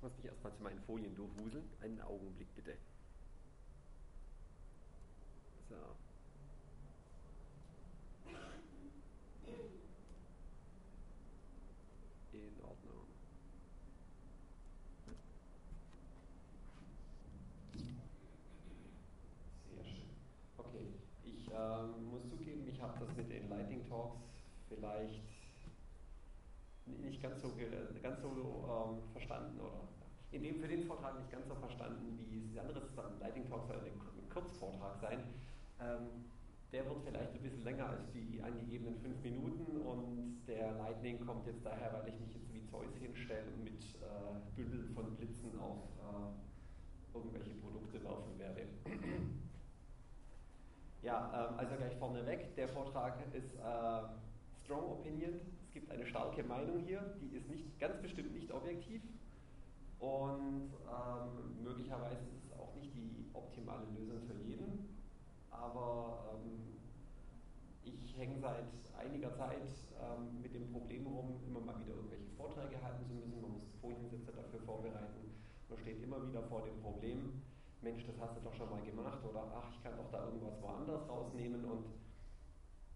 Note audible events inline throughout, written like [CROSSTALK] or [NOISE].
Ich muss mich erstmal zu meinen Folien durchwuseln. Einen Augenblick bitte. So. In Ordnung. Sehr schön. Okay, ich ähm, muss zugeben, ich habe das mit den Lightning Talks vielleicht nicht ganz so, ganz so ähm, verstanden oder in dem für den Vortrag nicht ganz so verstanden, wie es anderes Lightning Talk soll ein Kurzvortrag sein. Ähm, der wird vielleicht ein bisschen länger als die angegebenen fünf Minuten und der Lightning kommt jetzt daher, weil ich mich jetzt wie Zeus hinstelle und mit äh, Bündeln von Blitzen auf äh, irgendwelche Produkte werfen werde. [CLEARS THROAT] ja, ähm, also gleich vorneweg, der Vortrag ist äh, Strong Opinion. Es gibt eine starke Meinung hier, die ist nicht, ganz bestimmt nicht objektiv und ähm, möglicherweise ist es auch nicht die optimale Lösung für jeden aber ähm, ich hänge seit einiger Zeit ähm, mit dem Problem rum, immer mal wieder irgendwelche Vorträge halten zu müssen. Man muss Foliensätze dafür vorbereiten. Man steht immer wieder vor dem Problem, Mensch, das hast du doch schon mal gemacht oder ach, ich kann doch da irgendwas woanders rausnehmen und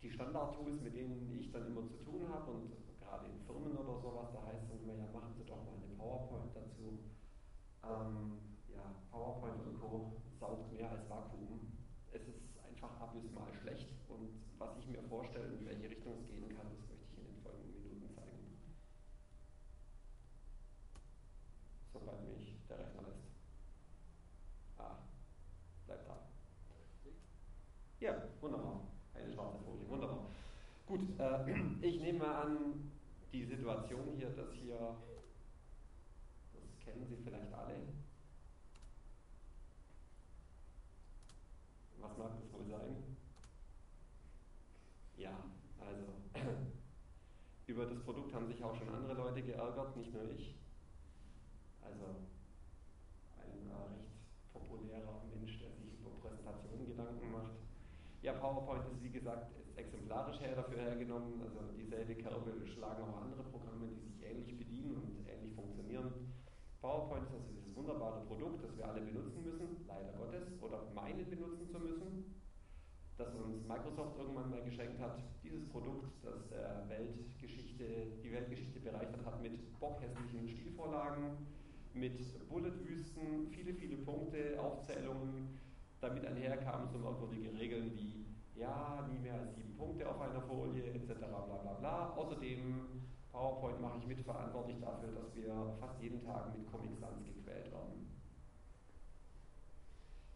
die Standard-Tools, mit denen ich dann immer zu tun habe und gerade in Firmen oder sowas, da heißt es immer, ja, machen Sie doch mal eine PowerPoint dazu. Ähm, ja, PowerPoint und Co. saugt mehr als Vakuum es ist einfach abysmal schlecht und was ich mir vorstelle, in welche Richtung es gehen kann, das möchte ich in den folgenden Minuten zeigen. Sobald mich der Rechner lässt. Ah, bleibt da. Ja, wunderbar. Eine schwarze Folie, wunderbar. Gut, äh, [CLEARS THROAT] ich nehme mal an, die Situation hier, dass hier, das kennen Sie vielleicht alle, Was mag das wohl sein? Ja, also [CLEARS THROAT] über das Produkt haben sich auch schon andere Leute geärgert, nicht nur ich. Also ein äh, recht populärer Mensch, der sich über Präsentationen Gedanken macht. Ja, PowerPoint ist wie gesagt exemplarisch her dafür hergenommen. Also dieselbe Kerbe schlagen auch andere Programme, die sich ähnlich bedienen und ähnlich funktionieren. PowerPoint ist also dieses wunderbare Produkt, das wir alle benutzen müssen, leider Gottes, oder meinen benutzen zu müssen, das uns Microsoft irgendwann mal geschenkt hat. Dieses Produkt, das der Weltgeschichte, die Weltgeschichte bereichert hat mit bockhässlichen Stilvorlagen, mit Bulletwüsten, viele, viele Punkte, Aufzählungen. Damit einherkamen so merkwürdige Regeln wie ja, nie mehr als sieben Punkte auf einer Folie, etc. bla bla bla. Außerdem PowerPoint mache ich mitverantwortlich dafür, dass wir fast jeden Tag mit Comic Sans gequält werden.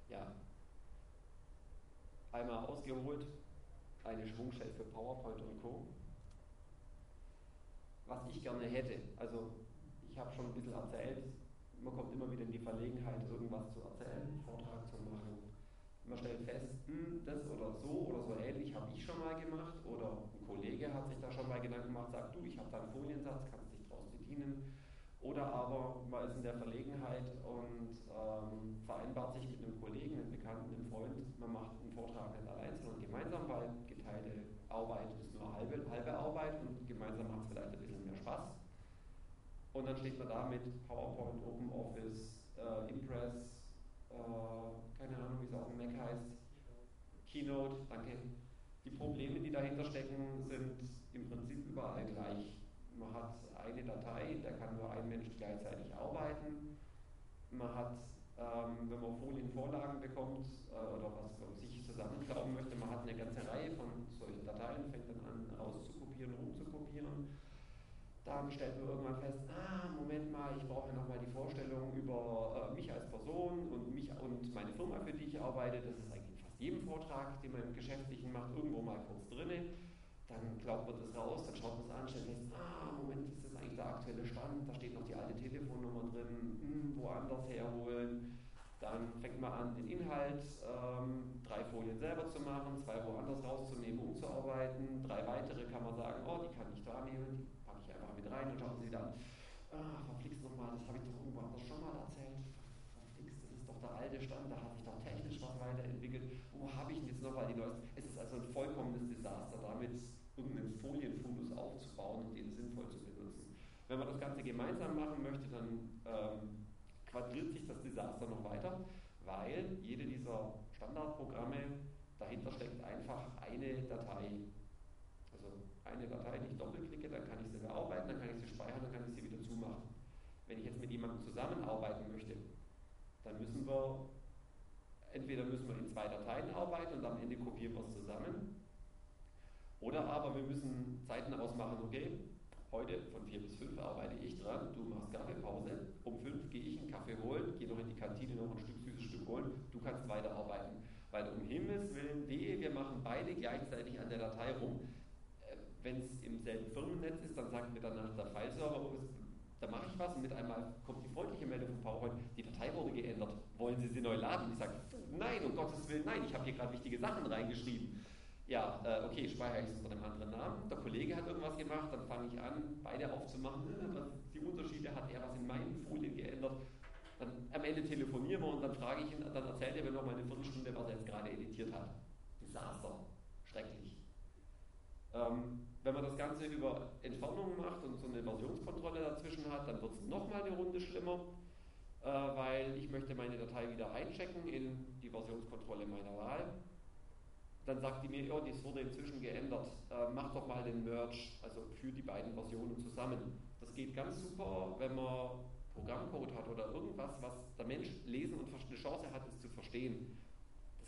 Ja. Einmal ausgeholt, eine Schwungshell für PowerPoint und Co. Was ich gerne hätte, also ich habe schon ein bisschen erzählt, man kommt immer wieder in die Verlegenheit, irgendwas zu erzählen, Vortrag zu machen, man stellt fest, hm, das oder so oder so ähnlich habe ich schon mal gemacht oder ein Kollege hat sich da schon mal Gedanken gemacht, sagt du, ich habe da einen Foliensatz, kannst dich daraus bedienen. Oder aber man ist in der Verlegenheit und ähm, vereinbart sich mit einem Kollegen, einem Bekannten, einem Freund, man macht einen Vortrag nicht allein, sondern gemeinsam, weil geteilte Arbeit ist nur halbe, halbe Arbeit und gemeinsam macht es vielleicht ein bisschen mehr Spaß. Und dann steht man da mit PowerPoint, OpenOffice, äh, Impress, äh, keine Ahnung, wie es auf dem Mac heißt, Keynote, danke. Die Probleme, die dahinter stecken, sind im Prinzip überall gleich. Man hat eine Datei, da kann nur ein Mensch gleichzeitig arbeiten. Man hat, ähm, wenn man Folienvorlagen bekommt äh, oder was man sich zusammenklauen möchte, man hat eine ganze Reihe von solchen Dateien, fängt dann an rauszukopieren, rumzukopieren dann stellt man irgendwann fest, ah, Moment mal, ich brauche ja nochmal die Vorstellung über äh, mich als Person und mich und meine Firma, für die ich arbeite. Das ist eigentlich in fast jedem Vortrag, den man im Geschäftlichen macht, irgendwo mal kurz drin. Dann glaubt man das raus, dann schaut man es an, stellt fest, ah, Moment, ist das eigentlich der aktuelle Stand? Da steht noch die alte Telefonnummer drin, hm, woanders herholen. Dann fängt man an, den Inhalt, ähm, drei Folien selber zu machen, zwei woanders rauszunehmen, umzuarbeiten. Drei weitere kann man sagen, oh, die kann ich da nehmen, einfach mit rein und schauen Sie dann, ah, verflixt nochmal, das habe ich doch irgendwo anders schon mal erzählt. Verflixt, das ist doch der alte Stand, da hat sich doch technisch was weiterentwickelt. Wo habe ich denn jetzt nochmal die neuesten? Es ist also ein vollkommenes Desaster, damit irgendeinen Folienfundus aufzubauen und den sinnvoll zu benutzen. Wenn man das Ganze gemeinsam machen möchte, dann ähm, quadriert sich das Desaster noch weiter, weil jede dieser Standardprogramme, dahinter steckt einfach eine Datei. Also eine Datei, die ich doppelklicke, dann kann ich sie bearbeiten, dann kann ich sie speichern, dann kann ich sie wieder zumachen. Wenn ich jetzt mit jemandem zusammenarbeiten möchte, dann müssen wir, entweder müssen wir in zwei Dateien arbeiten und am Ende kopieren wir es zusammen, oder aber wir müssen Zeiten ausmachen, okay, heute von 4 bis 5 arbeite ich dran, du machst Kaffeepause, um 5 gehe ich einen Kaffee holen, gehe noch in die Kantine noch ein Stück süßes Stück holen, du kannst weiterarbeiten. Weil um Himmels Willen, wehe, wir machen beide gleichzeitig an der Datei rum. Wenn es im selben Firmennetz ist, dann sagt mir danach der Fileserver, da mache ich was und mit einmal kommt die freundliche Meldung von PowerPoint, die Datei wurde geändert, wollen Sie sie neu laden? Ich sage, nein, um Gottes Willen, nein, ich habe hier gerade wichtige Sachen reingeschrieben. Ja, äh, okay, speichere ich es unter einem anderen Namen. Der Kollege hat irgendwas gemacht, dann fange ich an, beide aufzumachen. Was die Unterschiede hat er was in meinen Folien geändert. Dann am Ende telefonieren wir und dann frage ich ihn, dann erzählt er mir noch mal eine Viertelstunde, was er jetzt gerade editiert hat. Desaster. Schrecklich. Ähm, wenn man das Ganze über Entfernungen macht und so eine Versionskontrolle dazwischen hat, dann wird es nochmal eine Runde schlimmer, äh, weil ich möchte meine Datei wieder einchecken in die Versionskontrolle meiner Wahl. Dann sagt die mir, ja, das wurde inzwischen geändert, äh, mach doch mal den Merge, also für die beiden Versionen zusammen. Das geht ganz super, wenn man Programmcode hat oder irgendwas, was der Mensch lesen und eine Chance hat, es zu verstehen.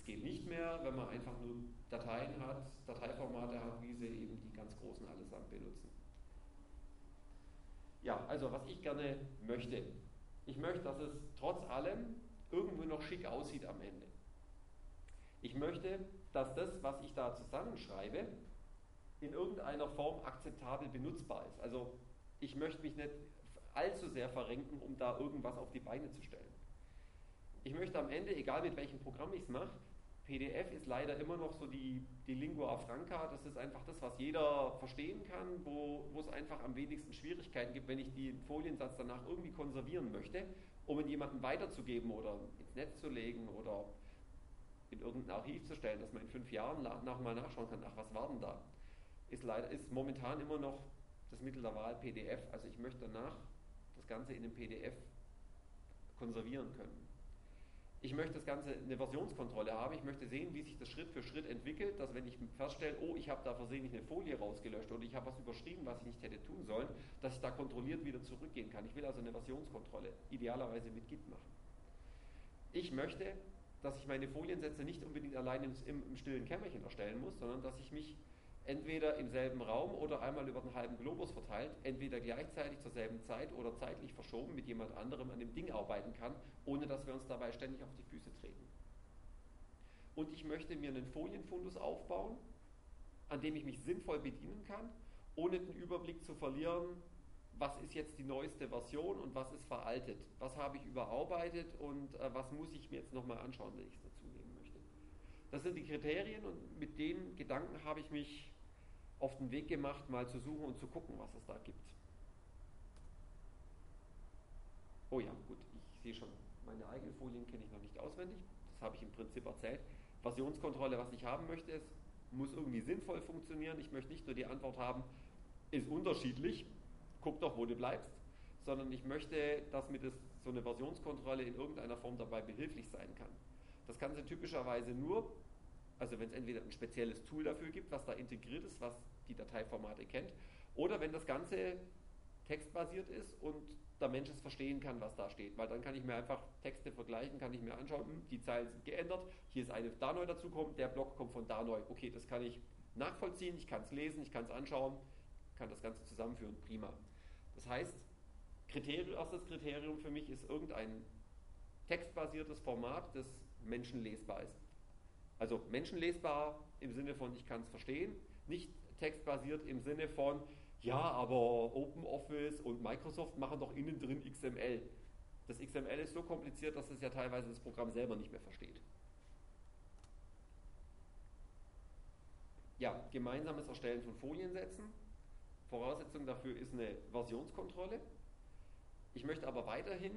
Das geht nicht mehr, wenn man einfach nur Dateien hat, Dateiformate hat, wie sie eben die ganz Großen allesamt benutzen. Ja, also was ich gerne möchte. Ich möchte, dass es trotz allem irgendwo noch schick aussieht am Ende. Ich möchte, dass das, was ich da zusammenschreibe, in irgendeiner Form akzeptabel benutzbar ist. Also ich möchte mich nicht allzu sehr verrenken, um da irgendwas auf die Beine zu stellen. Ich möchte am Ende, egal mit welchem Programm ich es mache, PDF ist leider immer noch so die, die Lingua Franca, das ist einfach das, was jeder verstehen kann, wo, wo es einfach am wenigsten Schwierigkeiten gibt, wenn ich den Foliensatz danach irgendwie konservieren möchte, um ihn jemandem weiterzugeben oder ins Netz zu legen oder in irgendein Archiv zu stellen, dass man in fünf Jahren nochmal nachschauen kann, ach, was war denn da? Ist, leider, ist momentan immer noch das Mittel der Wahl PDF. Also ich möchte danach das Ganze in einem PDF konservieren können. Ich möchte das Ganze eine Versionskontrolle haben. Ich möchte sehen, wie sich das Schritt für Schritt entwickelt, dass wenn ich feststelle, oh, ich habe da versehentlich eine Folie rausgelöscht oder ich habe was überschrieben, was ich nicht hätte tun sollen, dass ich da kontrolliert wieder zurückgehen kann. Ich will also eine Versionskontrolle, idealerweise mit Git machen. Ich möchte, dass ich meine Foliensätze nicht unbedingt allein im, im, stillen Kämmerchen erstellen muss, sondern dass ich mich entweder im selben Raum oder einmal über den halben Globus verteilt, entweder gleichzeitig zur selben Zeit oder zeitlich verschoben mit jemand anderem an dem Ding arbeiten kann, ohne dass wir uns dabei ständig auf die Füße treten. Und ich möchte mir einen Folienfundus aufbauen, an dem ich mich sinnvoll bedienen kann, ohne den Überblick zu verlieren, was ist jetzt die neueste Version und was ist veraltet, was habe ich überarbeitet und äh, was muss ich mir jetzt nochmal anschauen, wenn ich es dazu nehmen möchte. Das sind die Kriterien und mit den Gedanken habe ich mich auf den Weg gemacht, mal zu suchen und zu gucken, was es da gibt. Oh ja, gut, ich sehe schon, meine eigenen Folien kenne ich noch nicht auswendig. Das habe ich im Prinzip erzählt. Versionskontrolle, was ich haben möchte, es muss irgendwie sinnvoll funktionieren. Ich möchte nicht nur die Antwort haben, ist unterschiedlich, guck doch, wo du bleibst, sondern ich möchte, dass mir das, so eine Versionskontrolle in irgendeiner Form dabei behilflich sein kann. Das kann sie typischerweise nur, also wenn es entweder ein spezielles Tool dafür gibt, was da integriert ist, was die Dateiformate kennt, oder wenn das Ganze textbasiert ist und der Mensch es verstehen kann, was da steht. Weil dann kann ich mir einfach Texte vergleichen, kann ich mir anschauen, hm, die Zeilen sind geändert, hier ist eine da neu dazukommen, der Block kommt von da neu. Okay, das kann ich nachvollziehen, ich kann es lesen, ich kann es anschauen, kann das Ganze zusammenführen, prima. Das heißt, Kriterium, erstes Kriterium für mich ist irgendein textbasiertes Format, das menschenlesbar ist. Also menschenlesbar im Sinne von, ich kann es verstehen, nicht textbasiert im Sinne von, ja, aber OpenOffice und Microsoft machen doch innen drin XML. Das XML ist so kompliziert, dass es ja teilweise das Programm selber nicht mehr versteht. Ja, gemeinsames Erstellen von Foliensätzen. Voraussetzung dafür ist eine Versionskontrolle. Ich möchte aber weiterhin,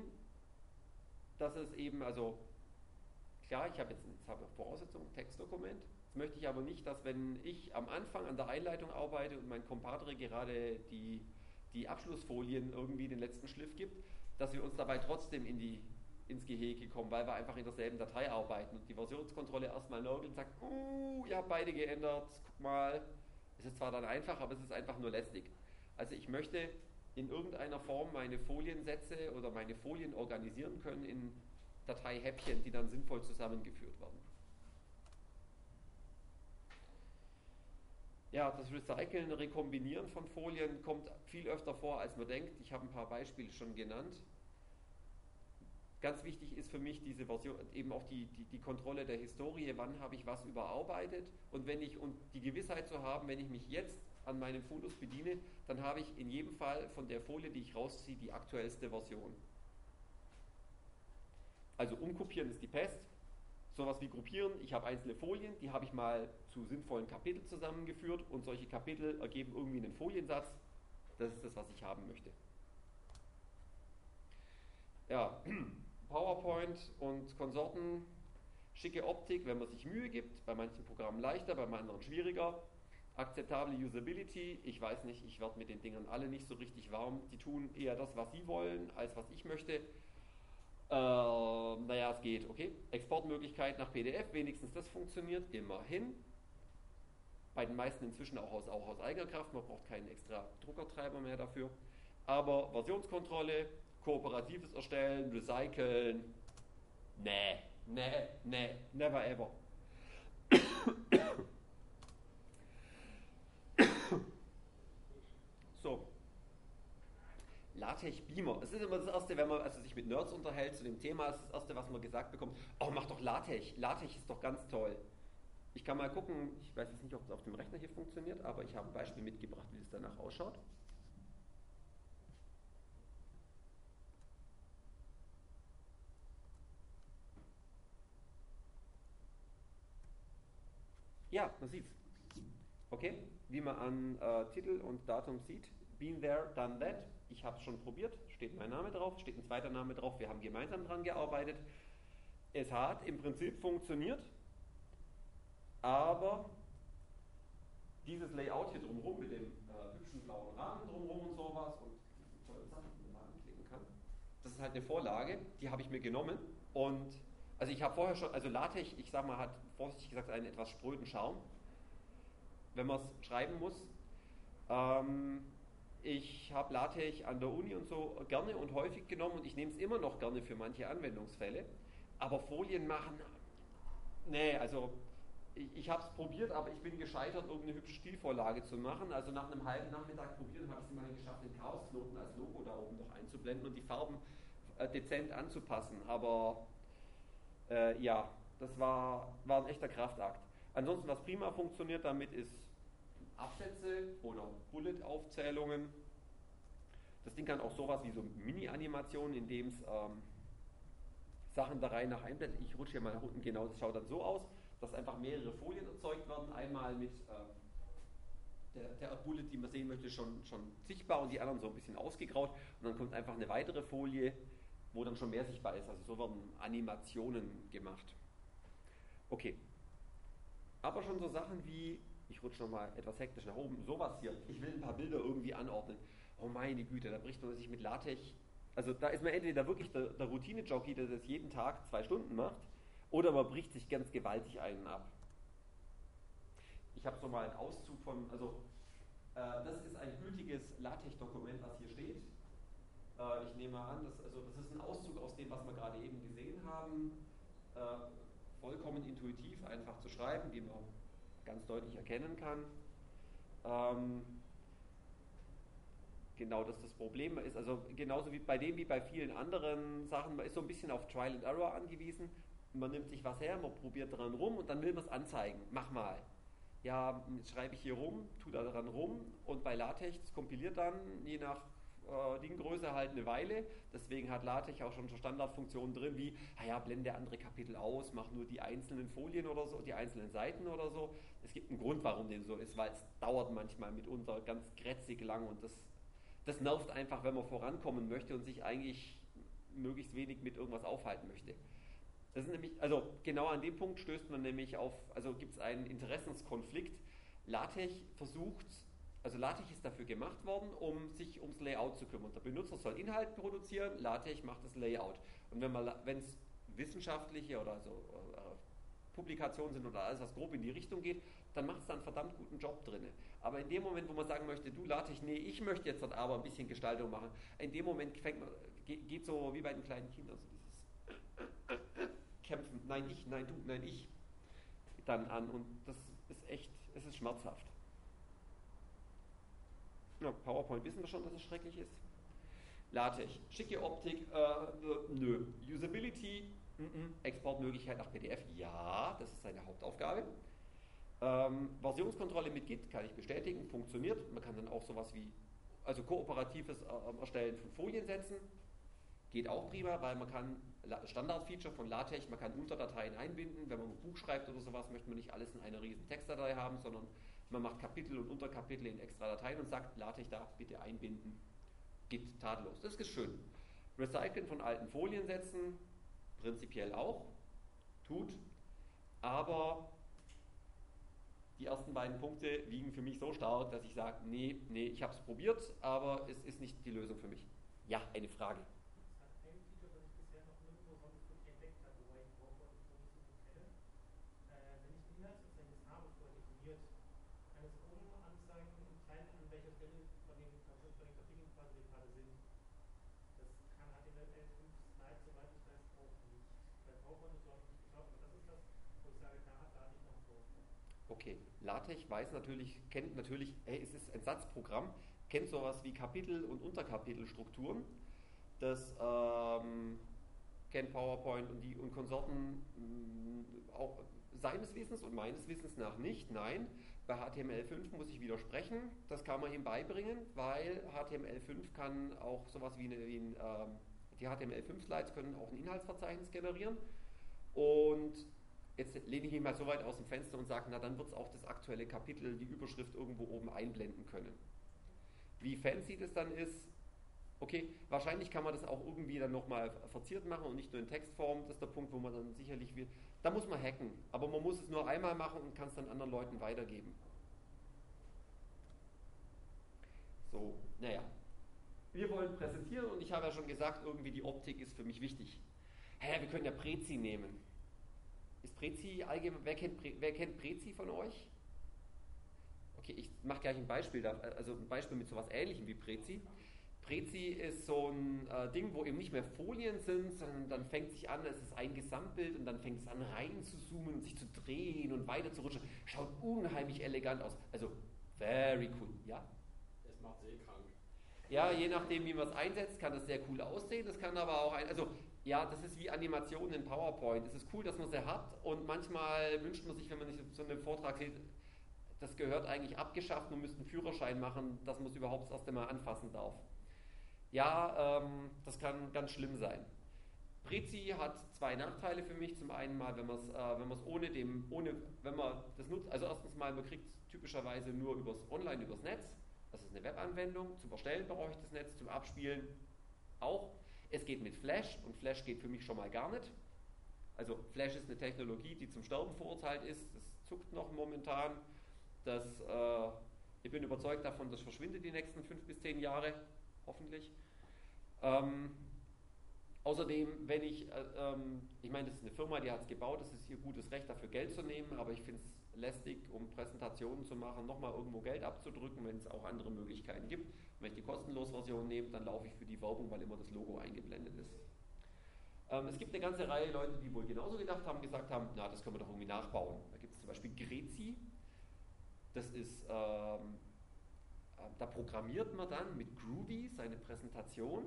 dass es eben, also klar, ich habe jetzt, jetzt habe Voraussetzung, Textdokument. Jetzt möchte ich aber nicht, dass wenn ich am Anfang an der Einleitung arbeite und mein Compadre gerade die die Abschlussfolien irgendwie den letzten Schliff gibt, dass wir uns dabei trotzdem in die, ins Gehege kommen, weil wir einfach in derselben Datei arbeiten und die Versionskontrolle erstmal nörgelt und sagt, uh, ihr habt beide geändert, guck mal. Es ist zwar dann einfach, aber es ist einfach nur lästig. Also ich möchte in irgendeiner Form meine Foliensätze oder meine Folien organisieren können in Dateihäppchen, die dann sinnvoll zusammengeführt werden. Ja, das Recyceln, Rekombinieren von Folien kommt viel öfter vor, als man denkt. Ich habe ein paar Beispiele schon genannt. Ganz wichtig ist für mich diese Version, eben auch die, die, die Kontrolle der Historie, wann habe ich was überarbeitet und wenn ich und die Gewissheit zu haben, wenn ich mich jetzt an meinem Fundus bediene, dann habe ich in jedem Fall von der Folie, die ich rausziehe, die aktuellste Version. Also umkopieren ist die Pest. Sowas wie gruppieren, ich habe einzelne Folien, die habe ich mal zu sinnvollen Kapiteln zusammengeführt und solche Kapitel ergeben irgendwie einen Foliensatz. Das ist das, was ich haben möchte. Ja, [CLEARS THROAT] PowerPoint und Konsorten, schicke Optik, wenn man sich Mühe gibt, bei manchen Programmen leichter, bei anderen schwieriger. Akzeptable Usability, ich weiß nicht, ich werde mit den Dingern alle nicht so richtig warm. Die tun eher das, was sie wollen, als was ich möchte. Äh, naja, es geht, okay. Exportmöglichkeit nach PDF, wenigstens das funktioniert, immerhin. Bei den meisten inzwischen auch aus, auch aus eigener Kraft, man braucht keinen extra Druckertreiber mehr dafür. Aber Versionskontrolle, kooperatives Erstellen, Recyceln, nee, nee, nee, never ever. So. LaTeX Beamer. Es ist immer das Erste, wenn man also sich mit Nerds unterhält zu dem Thema, ist das Erste, was man gesagt bekommt, oh, mach doch LaTeX. LaTeX ist doch ganz toll. Ich kann mal gucken, ich weiß jetzt nicht, ob es auf dem Rechner hier funktioniert, aber ich habe ein Beispiel mitgebracht, wie es danach ausschaut. Ja, man sieht's. Okay, wie man an äh, Titel und Datum sieht. Been there, done that. Ich habe es schon probiert, steht mein Name drauf, steht ein zweiter Name drauf. Wir haben gemeinsam daran gearbeitet. Es hat im Prinzip funktioniert, aber dieses Layout hier drumherum mit dem äh, hübschen blauen Rahmen drumherum und sowas und tolle Sachen, die man anklicken kann, das ist halt eine Vorlage, die habe ich mir genommen und also ich habe vorher schon, also LaTeX, ich sag mal, hat vorsichtig gesagt einen etwas spröden Charme wenn man es schreiben muss. Ähm, ich habe LaTeX an der Uni und so gerne und häufig genommen und ich nehme es immer noch gerne für manche Anwendungsfälle. Aber Folien machen, nee, also ich, ich habe es probiert, aber ich bin gescheitert, irgendeine hübsche Stilvorlage zu machen. Also nach einem halben Nachmittag probieren habe ich es immerhin geschafft, den Chaosknoten als Logo da oben noch einzublenden und die Farben äh, dezent anzupassen. Aber äh, ja, das war, war ein echter Kraftakt. Ansonsten, was prima funktioniert damit, ist Absätze oder Bullet-Aufzählungen. Das Ding kann auch sowas wie so Mini-Animationen, in dem es ähm, Sachen da rein nach einblendet. Ich rutsche hier mal nach unten, genau, das schaut dann so aus, dass einfach mehrere Folien erzeugt werden. Einmal mit ähm, der, der, Bullet, die man sehen möchte, schon, schon sichtbar und die anderen so ein bisschen ausgegraut. Und dann kommt einfach eine weitere Folie, wo dann schon mehr sichtbar ist. Also so werden Animationen gemacht. Okay, aber schon so Sachen wie, ich rutsche nochmal etwas hektisch nach oben, sowas hier. Ich will ein paar Bilder irgendwie anordnen. Oh meine Güte, da bricht man sich mit LaTeX. Also da ist man entweder wirklich der, der Routine-Jockey, der das jeden Tag zwei Stunden macht, oder man bricht sich ganz gewaltig einen ab. Ich habe so mal einen Auszug von, also äh, das ist ein gültiges LaTeX-Dokument, was hier steht. Äh, ich nehme an, dass, also das ist ein Auszug aus dem, was wir gerade eben gesehen haben. Äh, vollkommen intuitiv einfach zu schreiben, wie man ganz deutlich erkennen kann. Ähm, genau das das Problem ist. Also genauso wie bei dem wie bei vielen anderen Sachen, man ist so ein bisschen auf Trial and Error angewiesen. Man nimmt sich was her, man probiert daran rum und dann will man es anzeigen. Mach mal. Ja, jetzt schreibe ich hier rum, tu da daran rum und bei LaTeX kompiliert dann je nach äh, Dinggröße halt eine Weile. Deswegen hat LaTeX auch schon Standardfunktionen drin, wie, naja, blende andere Kapitel aus, mach nur die einzelnen Folien oder so, die einzelnen Seiten oder so. Es gibt einen Grund, warum dem so ist, weil es dauert manchmal mitunter ganz grätzig lang und das, das nervt einfach, wenn man vorankommen möchte und sich eigentlich möglichst wenig mit irgendwas aufhalten möchte. Das ist nämlich, also genau an dem Punkt stößt man nämlich auf, also gibt es einen Interessenskonflikt. LaTeX versucht Also LaTeX ist dafür gemacht worden, um sich ums Layout zu kümmern. Der Benutzer soll Inhalt produzieren, LaTeX macht das Layout. Und wenn es wissenschaftliche oder so äh, Publikationen sind oder alles, was grob in die Richtung geht, dann macht es da einen verdammt guten Job drin. Aber in dem Moment, wo man sagen möchte, du LaTeX, nee, ich möchte jetzt dort aber ein bisschen Gestaltung machen, in dem Moment fängt man, geht, geht so wie bei den kleinen Kindern, so dieses [LAUGHS] Kämpfen, nein, ich, nein, du, nein, ich, dann an. Und das ist echt, es ist schmerzhaft. Ja, PowerPoint wissen wir schon, dass es schrecklich ist. LaTeX, schicke Optik, äh, nö. Usability, n -n. Exportmöglichkeit nach PDF, ja, das ist seine Hauptaufgabe. Ähm, Versionskontrolle mit Git kann ich bestätigen, funktioniert. Man kann dann auch sowas wie, also kooperatives äh, Erstellen von Folien setzen, geht auch prima, weil man kann, Standardfeature von LaTeX, man kann Unterdateien einbinden. Wenn man ein Buch schreibt oder sowas, möchte man nicht alles in einer riesen Textdatei haben, sondern man macht Kapitel und Unterkapitel in extra Dateien und sagt, LaTeX da bitte einbinden. Geht tadellos. Das ist schön. Recyceln von alten Foliensätzen, prinzipiell auch, tut, aber die ersten beiden Punkte wiegen für mich so stark, dass ich sage, nee, nee, ich habe es probiert, aber es ist nicht die Lösung für mich. Ja, eine Frage. LaTeX weiß natürlich, kennt natürlich, hey, es ist ein Satzprogramm, kennt sowas wie Kapitel- und Unterkapitelstrukturen. Das ähm, kennt PowerPoint und die und Konsorten mh, mm, auch seines Wissens und meines Wissens nach nicht. Nein, bei HTML5 muss ich widersprechen. Das kann man ihm beibringen, weil HTML5 kann auch sowas wie, eine, wie ein, ähm, die HTML5-Slides können auch ein Inhaltsverzeichnis generieren. Und jetzt lehne ich mich mal so weit aus dem Fenster und sage, na dann wird es auch das aktuelle Kapitel, die Überschrift irgendwo oben einblenden können. Wie fancy das dann ist, okay, wahrscheinlich kann man das auch irgendwie dann nochmal verziert machen und nicht nur in Textform, das ist der Punkt, wo man dann sicherlich will, da muss man hacken, aber man muss es nur einmal machen und kann es dann anderen Leuten weitergeben. So, naja. Wir wollen präsentieren und ich habe ja schon gesagt, irgendwie die Optik ist für mich wichtig. Hä, wir können ja Prezi nehmen. Prezi allgemein, wer kennt, wer kennt Prezi von euch? Okay, ich mache gleich ein Beispiel, also ein Beispiel mit sowas ähnlichem wie Prezi. Prezi ist so ein äh, Ding, wo eben nicht mehr Folien sind, sondern dann fängt sich an, es ist ein Gesamtbild und dann fängt es an rein zu zoomen sich zu drehen und weiter zu rutschen. Schaut unheimlich elegant aus. Also, very cool, ja? Es macht sehr krank. Ja, je nachdem, wie man es einsetzt, kann das sehr cool aussehen. Das kann aber auch ein, also ja, das ist wie Animationen in PowerPoint. Es ist cool, dass man sie hat und manchmal wünscht man sich, wenn man nicht so einen Vortrag sieht, das gehört eigentlich abgeschafft, man müsste einen Führerschein machen, dass man es überhaupt das erste Mal anfassen darf. Ja, ähm, das kann ganz schlimm sein. Prezi hat zwei Nachteile für mich. Zum einen mal, wenn man es äh, ohne dem, ohne, wenn man das nutzt, also erstens mal, man kriegt es typischerweise nur übers Online, übers Netz. Das ist eine Webanwendung. Zum Erstellen brauche ich das Netz, zum Abspielen auch. Es geht mit Flash und Flash geht für mich schon mal gar nicht. Also Flash ist eine Technologie, die zum Sterben verurteilt ist. Das zuckt noch momentan. Das, äh, ich bin überzeugt davon, das verschwindet die nächsten fünf bis zehn Jahre, hoffentlich. Ähm, außerdem, wenn ich, äh, ähm, ich meine, das ist eine Firma, die hat es gebaut, es ist ihr gutes Recht, dafür Geld zu nehmen, aber ich finde es lästig, um Präsentationen zu machen, nochmal irgendwo Geld abzudrücken, wenn es auch andere Möglichkeiten gibt. wenn ich die kostenlos Version nehme, dann laufe ich für die Werbung, weil immer das Logo eingeblendet ist. Ähm, es gibt eine ganze Reihe Leute, die wohl genauso gedacht haben, gesagt haben, na, das können wir doch irgendwie nachbauen. Da gibt es zum Beispiel Grezi, das ist, ähm, äh, da programmiert man dann mit Groovy seine Präsentation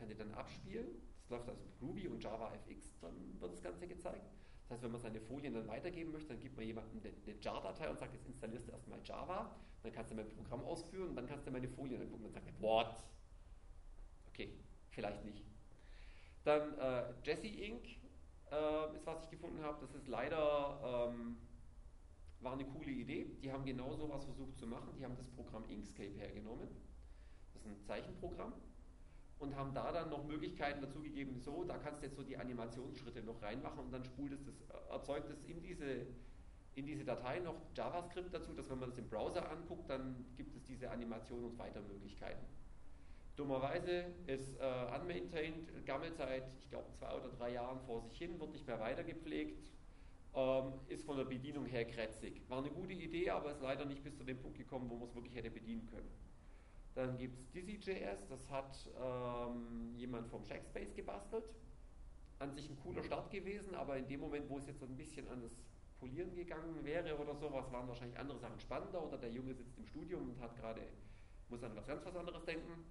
kann die dann abspielen. Das läuft also mit Groovy und JavaFX, dann wird das Ganze gezeigt. Das heißt, wenn man seine Folien dann weitergeben möchte, dann gibt man jemandem eine Jar-Datei und sagt, jetzt installierst du erstmal Java, dann kannst du mein Programm ausführen und dann kannst du meine Folien angucken und sagen, what? Okay, vielleicht nicht. Dann äh, Jesse Inc. Äh, ist, was ich gefunden habe. Das ist leider, ähm, war eine coole Idee. Die haben genau so was versucht zu machen. Die haben das Programm Inkscape hergenommen. Das ist ein Zeichenprogramm und haben da dann noch Möglichkeiten dazu gegeben, so, da kannst du jetzt so die Animationsschritte noch reinmachen und dann spult es das, erzeugt es in diese in diese Datei noch JavaScript dazu, dass wenn man das im Browser anguckt, dann gibt es diese Animation und weitere Möglichkeiten. Dummerweise ist äh, unmaintained, gammelt seit, ich glaube, zwei oder drei Jahren vor sich hin, wird nicht mehr weiter gepflegt, ähm, ist von der Bedienung her krätzig. War eine gute Idee, aber ist leider nicht bis zu dem Punkt gekommen, wo man es wirklich hätte bedienen können. Dann gibt es Dizzy.js, das hat ähm, jemand vom Shackspace gebastelt. An sich ein cooler Start gewesen, aber in dem Moment, wo es jetzt so ein bisschen an das Polieren gegangen wäre oder sowas, waren wahrscheinlich andere Sachen spannender oder der Junge sitzt im Studium und hat gerade, muss an was ganz was anderes denken.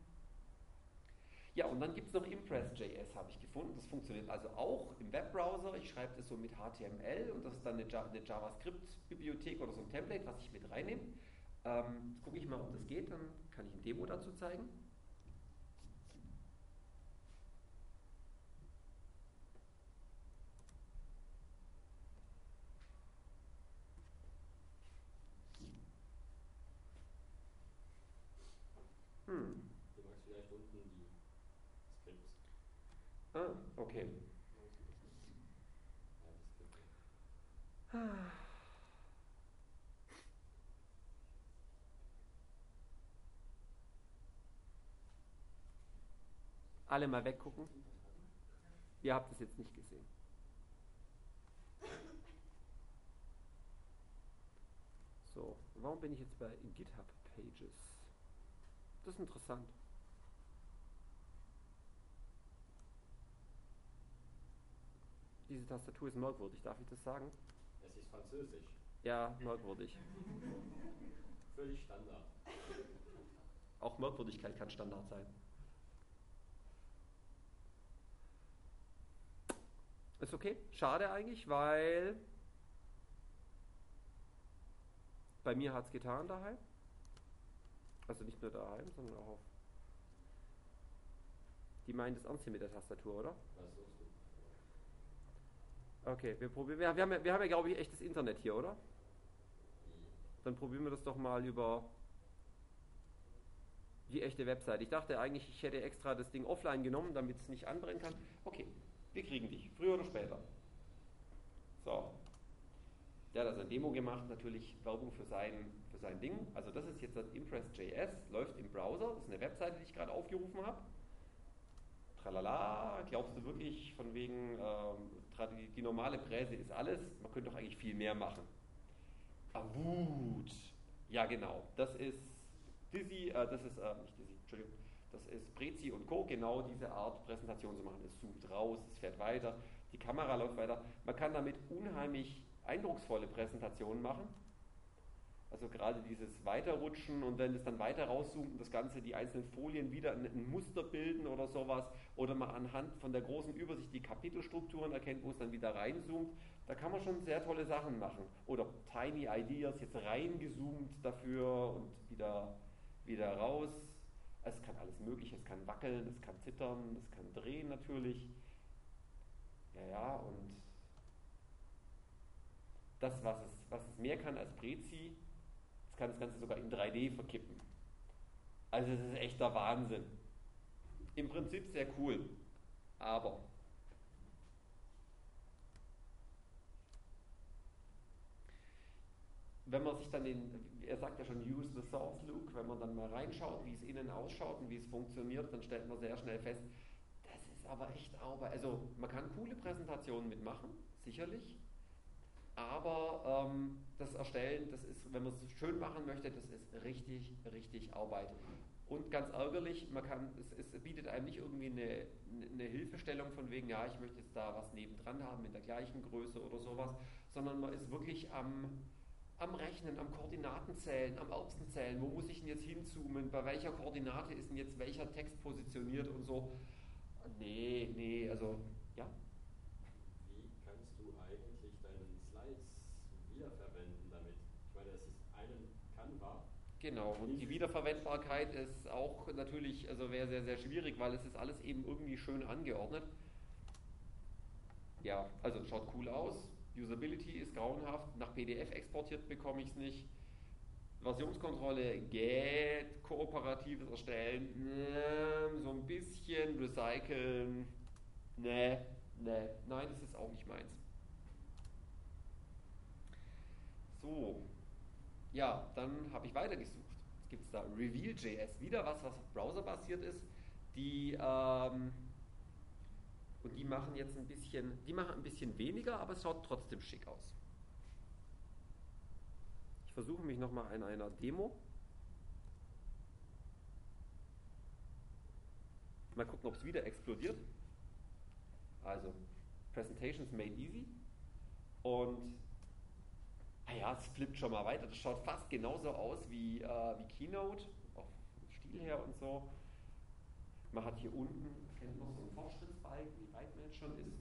Ja, und dann gibt es noch Impress.js, habe ich gefunden. Das funktioniert also auch im Webbrowser. Ich schreibe das so mit HTML und das ist dann eine, eine JavaScript-Bibliothek oder so ein Template, was ich mit reinnehme. Ähm, jetzt gucke ich mal, ob das geht, dann kann ich ein Demo dazu zeigen. Ah, okay. Alle mal weggucken. Ihr habt es jetzt nicht gesehen. So, warum bin ich jetzt bei GitHub Pages? Das ist interessant. Diese Tastatur ist merkwürdig, darf ich das sagen? Es ist französisch. Ja, merkwürdig. Völlig Standard. Auch Merkwürdigkeit kann Standard sein. Ist okay. Schade eigentlich, weil bei mir hat es getan daheim. Also nicht nur daheim, sondern auch auf. Die meint es ernst hier mit der Tastatur, oder? Okay, wir probieren. Wir, wir haben, wir haben ja, glaube ich, echtes Internet hier, oder? Dann probieren wir das doch mal über die echte Website. Ich dachte eigentlich, ich hätte extra das Ding offline genommen, damit es nicht anbrennen kann. Okay, wir kriegen dich, früher oder später. So. Der hat also ein Demo gemacht, natürlich Werbung für sein, für sein Ding. Also das ist jetzt das Impress.js, läuft im Browser. Das ist eine Webseite, die ich gerade aufgerufen habe. Tralala, glaubst du wirklich von wegen ähm, die, normale Präse ist alles, man könnte doch eigentlich viel mehr machen. Avut, ja genau, das ist Dizzy, äh, das ist, äh, nicht Dizzy, Entschuldigung, das ist Prezi und Co., genau diese Art Präsentation zu machen. Es zoomt raus, es fährt weiter, die Kamera läuft weiter. Man kann damit unheimlich eindrucksvolle Präsentationen machen. Also gerade dieses Weiterrutschen und wenn es dann weiter rauszoomt und das Ganze, die einzelnen Folien wieder ein, Muster bilden oder sowas, oder man anhand von der großen Übersicht die Kapitelstrukturen erkennt, wo es dann wieder reinzoomt, da kann man schon sehr tolle Sachen machen. Oder Tiny Ideas jetzt reingezoomt dafür und wieder, wieder raus. Es kann alles mögliche, es kann wackeln, es kann zittern, es kann drehen natürlich. Ja, ja, und das, was es, was es mehr kann als Prezi, kann das Ganze sogar in 3D verkippen. Also es ist echter Wahnsinn. Im Prinzip sehr cool, aber wenn man sich dann den, er sagt ja schon, use the source look, wenn man dann mal reinschaut, wie es innen ausschaut und wie es funktioniert, dann stellt man sehr schnell fest, das ist aber echt Arbeit. Also man kann coole Präsentationen mitmachen, sicherlich, aber ähm, das Erstellen, das ist, wenn man es schön machen möchte, das ist richtig, richtig Arbeit. Und ganz ärgerlich, man kann, es, es, bietet einem nicht irgendwie eine, eine Hilfestellung von wegen, ja, ich möchte jetzt da was nebendran haben in der gleichen Größe oder sowas, sondern man ist wirklich am, am Rechnen, am Koordinatenzählen, am Erbsenzählen, wo muss ich denn jetzt hinzoomen, bei welcher Koordinate ist denn jetzt welcher Text positioniert und so. Nee, nee, also ja. Genau, und die Wiederverwendbarkeit ist auch natürlich, also wäre sehr, sehr schwierig, weil es ist alles eben irgendwie schön angeordnet. Ja, also schaut cool aus. Usability ist grauenhaft. Nach PDF exportiert bekomme ich es nicht. Versionskontrolle geht. Kooperatives Erstellen, ne, so ein bisschen recyceln. Ne, ne, nein, das ist auch nicht meins. So, ja, dann habe ich weitergesucht. Jetzt gibt es da Reveal.js, wieder was, was browserbasiert ist. Die, ähm, und die machen jetzt ein bisschen, die machen ein bisschen weniger, aber es schaut trotzdem schick aus. Ich versuche mich nochmal in einer Demo. Mal gucken, ob es wieder explodiert. Also, Presentations made easy. Und naja, es flippt schon mal weiter. Das schaut fast genauso aus wie, äh, wie Keynote, auch vom Stil her und so. Man hat hier unten, kennt noch so einen Fortschrittsbalken, wie weit man jetzt schon ist.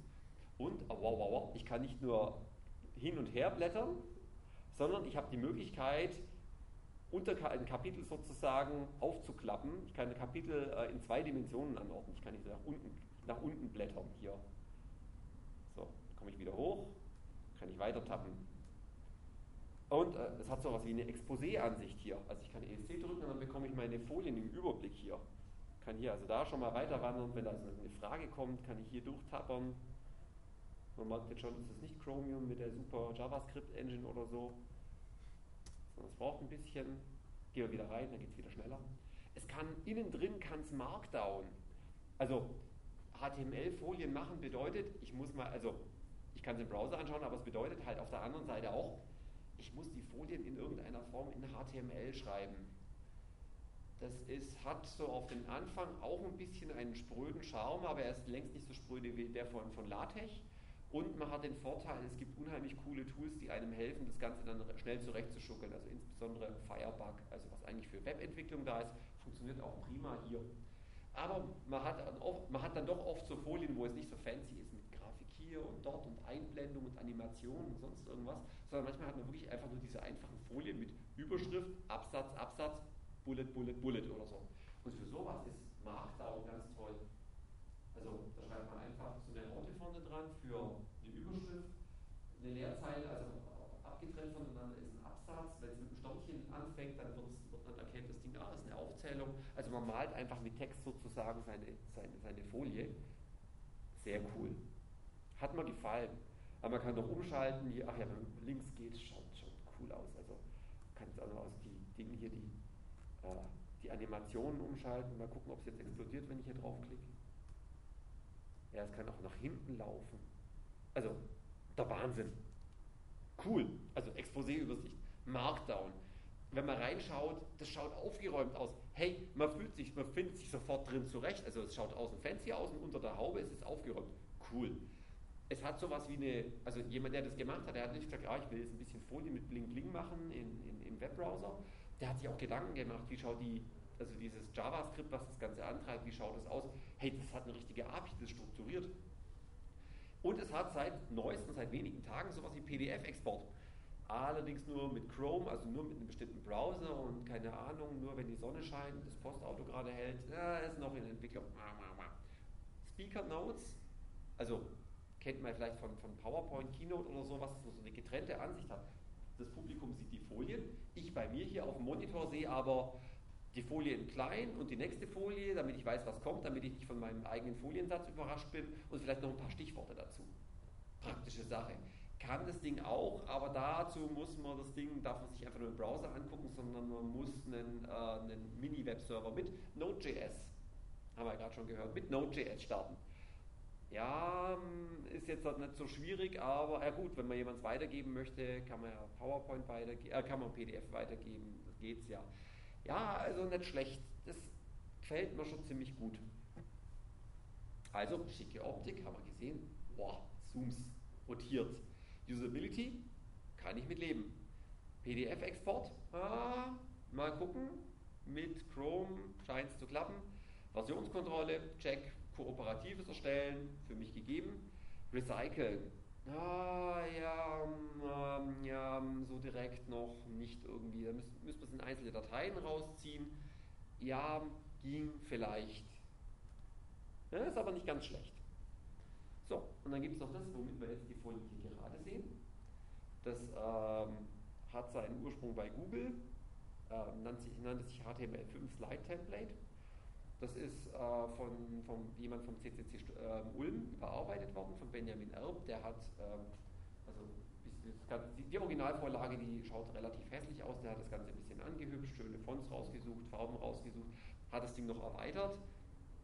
Und, oh, wow, wow, wow, ich kann nicht nur hin und her blättern, sondern ich habe die Möglichkeit, unter ein Kapitel sozusagen aufzuklappen. Ich kann ein Kapitel äh, in zwei Dimensionen anordnen. Ich kann nicht nach unten, nach unten blättern hier. So, komme ich wieder hoch, kann ich weiter tappen. Und äh, es hat so etwas wie eine Exposé-Ansicht hier. Also ich kann ESC drücken und dann bekomme ich meine Folien im Überblick hier. Kann hier also da schon mal weiter wandern. Wenn da also eine Frage kommt, kann ich hier durchtappern. Man merkt jetzt schon, das ist nicht Chromium mit der super JavaScript-Engine oder so. Sondern es braucht ein bisschen. Gehen wir wieder rein, dann geht es wieder schneller. Es kann innen drin kann es Markdown. Also HTML-Folien machen bedeutet, ich muss mal, also ich kann es im Browser anschauen, aber es bedeutet halt auf der anderen Seite auch, ich muss die Folien in irgendeiner Form in HTML schreiben. Das ist, hat so auf den Anfang auch ein bisschen einen spröden Charme, aber er ist längst nicht so spröde wie der von, von LaTeX. Und man hat den Vorteil, es gibt unheimlich coole Tools, die einem helfen, das Ganze dann schnell zurechtzuschuckeln. Also insbesondere Firebug, also was eigentlich für Webentwicklung da ist, funktioniert auch prima hier. Aber man hat, oft, man hat dann doch oft so Folien, wo es nicht so fancy ist mit Grafik hier und dort und Einblendung und Animation und sonst irgendwas, sondern manchmal hat man wirklich einfach nur diese einfachen Folien mit Überschrift, Absatz, Absatz, Bullet, Bullet, Bullet oder so. Und für sowas ist Markdown ganz toll. Also da schreibt man einfach so eine Raute vorne dran für eine Überschrift, eine Leerzeile, also abgetrennt voneinander ist ein Absatz. Wenn es mit einem Stornchen anfängt, dann, wird, dann erkennt das Ding, ah, ist eine Aufzählung. Also man malt einfach mit Text sozusagen seine, seine, seine Folie. Sehr cool. Hat mir gefallen. Aber man kann noch umschalten, hier, ach ja, wenn links geht, schaut schon cool aus. Also kann es auch noch aus die Dinge hier, die, die Animationen umschalten. Mal gucken, ob es jetzt explodiert, wenn ich hier draufklicke. Ja, es kann auch nach hinten laufen. Also, der Wahnsinn. Cool. Also Exposé-Übersicht. Markdown. Wenn man reinschaut, das schaut aufgeräumt aus. Hey, man fühlt sich, man findet sich sofort drin zurecht. Also es schaut außen fancy aus und unter der Haube ist es aufgeräumt. Cool es hat sowas wie eine, also jemand, der das gemacht hat, der hat nicht gesagt, ah, ich will jetzt ein bisschen Folie mit Bling Bling machen in, in, im Webbrowser. Der hat sich auch Gedanken gemacht, wie schaut die, also dieses JavaScript, was das Ganze antreibt, wie schaut es aus? Hey, das hat eine richtige API, das ist strukturiert. Und es hat seit neuestem, seit wenigen Tagen sowas wie PDF-Export. Allerdings nur mit Chrome, also nur mit einem bestimmten Browser und keine Ahnung, nur wenn die Sonne scheint, das Postauto gerade hält, ja, ist noch in Entwicklung. Speaker Notes, also kennt man vielleicht von, von PowerPoint, Keynote oder sowas, wo so eine getrennte Ansicht hat. Das Publikum sieht die Folien, ich bei mir hier auf dem Monitor sehe aber die Folie in klein und die nächste Folie, damit ich weiß, was kommt, damit ich nicht von meinem eigenen Foliensatz überrascht bin und vielleicht noch ein paar Stichworte dazu. Praktische Sache. Kann das Ding auch, aber dazu muss man das Ding, darf man sich einfach nur im Browser angucken, sondern man muss einen, äh, einen Mini-Webserver mit Node.js, haben wir gerade schon gehört, mit Node.js starten. Ja, hm, ist jetzt halt nicht so schwierig, aber ja gut, wenn man jemand weitergeben möchte, kann man ja PowerPoint weitergeben, äh, kann man PDF weitergeben, das geht's ja. Ja, also nicht schlecht. Das gefällt mir schon ziemlich gut. Also, schicke Optik, haben wir gesehen. Boah, Zooms rotiert. Usability, kann ich mit leben. PDF-Export, ah, mal gucken. Mit Chrome scheint es zu klappen. Versionskontrolle, check kooperatives Erstellen, für mich gegeben. Recyceln, ah, ja, ähm, ja, so direkt noch nicht irgendwie. Da müsste müsst man es in einzelne Dateien rausziehen. Ja, ging vielleicht. Ja, ist aber nicht ganz schlecht. So, und dann gibt es noch das, womit wir jetzt die Folie hier gerade sehen. Das ähm, hat seinen Ursprung bei Google, äh, nannte, sich, nannte sich HTML5 Slide Template das ist äh, von, von jemand vom CCC äh, Ulm überarbeitet worden, von Benjamin Erb. Der hat ähm, also die, Originalvorlage, die schaut relativ hässlich aus, der hat das Ganze ein bisschen angehübscht, schöne Fonts rausgesucht, Farben rausgesucht, hat das Ding noch erweitert,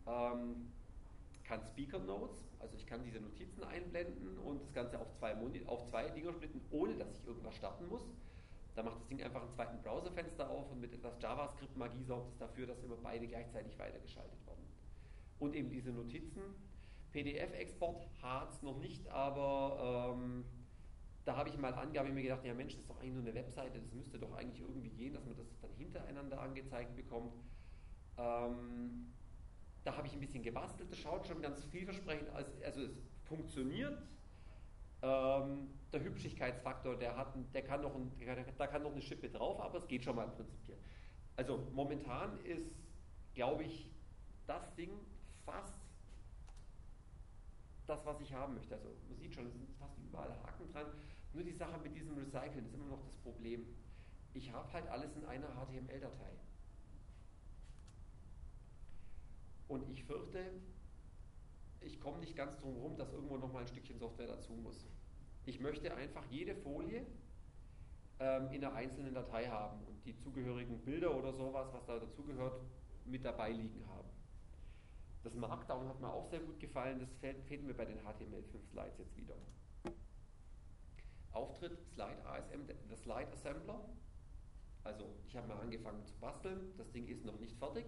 ähm, kann Speaker Notes, also ich kann diese Notizen einblenden und das Ganze auf zwei, auf zwei Dinger splitten, ohne dass ich irgendwas starten muss. Da macht das Ding einfach einen zweiten Browserfenster auf und mit etwas JavaScript-Magie sorgt es dafür, dass immer beide gleichzeitig weitergeschaltet werden. Und eben diese Notizen, PDF-Export hat es noch nicht, aber ähm, da habe ich mal Angabe mir gedacht, ja Mensch, das ist doch eigentlich nur eine Webseite, das müsste doch eigentlich irgendwie gehen, dass man das dann hintereinander angezeigt bekommt. Ähm, da habe ich ein bisschen gebastelt, das schaut schon ganz vielversprechend aus, also es funktioniert. Ähm, der Hübschigkeitsfaktor, der, hat, der kann noch ein, da kann noch eine Schippe drauf, aber es geht schon mal prinzipiell. Also momentan ist, glaube ich, das Ding fast das, was ich haben möchte. Also man sieht schon, es sind fast überall Haken dran. Nur die Sache mit diesem Recyceln ist immer noch das Problem. Ich habe halt alles in einer HTML-Datei. Und ich fürchte, ich komme nicht ganz drum herum, dass irgendwo noch mal ein Stückchen Software dazu muss. Ich möchte einfach jede Folie ähm, in einer einzelnen Datei haben und die zugehörigen Bilder oder sowas, was da dazugehört, mit dabei liegen haben. Das Markdown hat mir auch sehr gut gefallen, das fehlt, fehlt mir bei den HTML5 Slides jetzt wieder. Auftritt Slide ASM, der Slide Assembler. Also ich habe mal angefangen zu basteln, das Ding ist noch nicht fertig,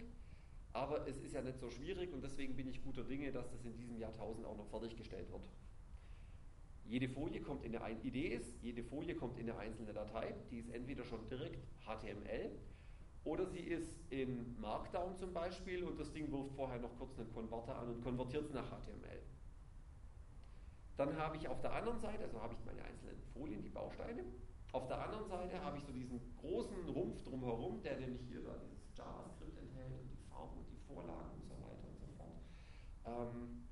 aber es ist ja nicht so schwierig und deswegen bin ich guter Dinge, dass das in diesem Jahrtausend auch noch fertiggestellt wird. Jede Folie kommt in eine Idee ist, jede Folie kommt in eine einzelne Datei, die ist entweder schon direkt HTML oder sie ist in Markdown zum Beispiel und das Ding wirft vorher noch kurz einen Konverter an und konvertiert es nach HTML. Dann habe ich auf der anderen Seite, also habe ich meine einzelnen Folien, die Bausteine. Auf der anderen Seite habe ich so diesen großen Rumpf drumherum, der nämlich hier da dieses JavaScript enthält und die Farben und die Vorlagen und so weiter und so fort. Ähm,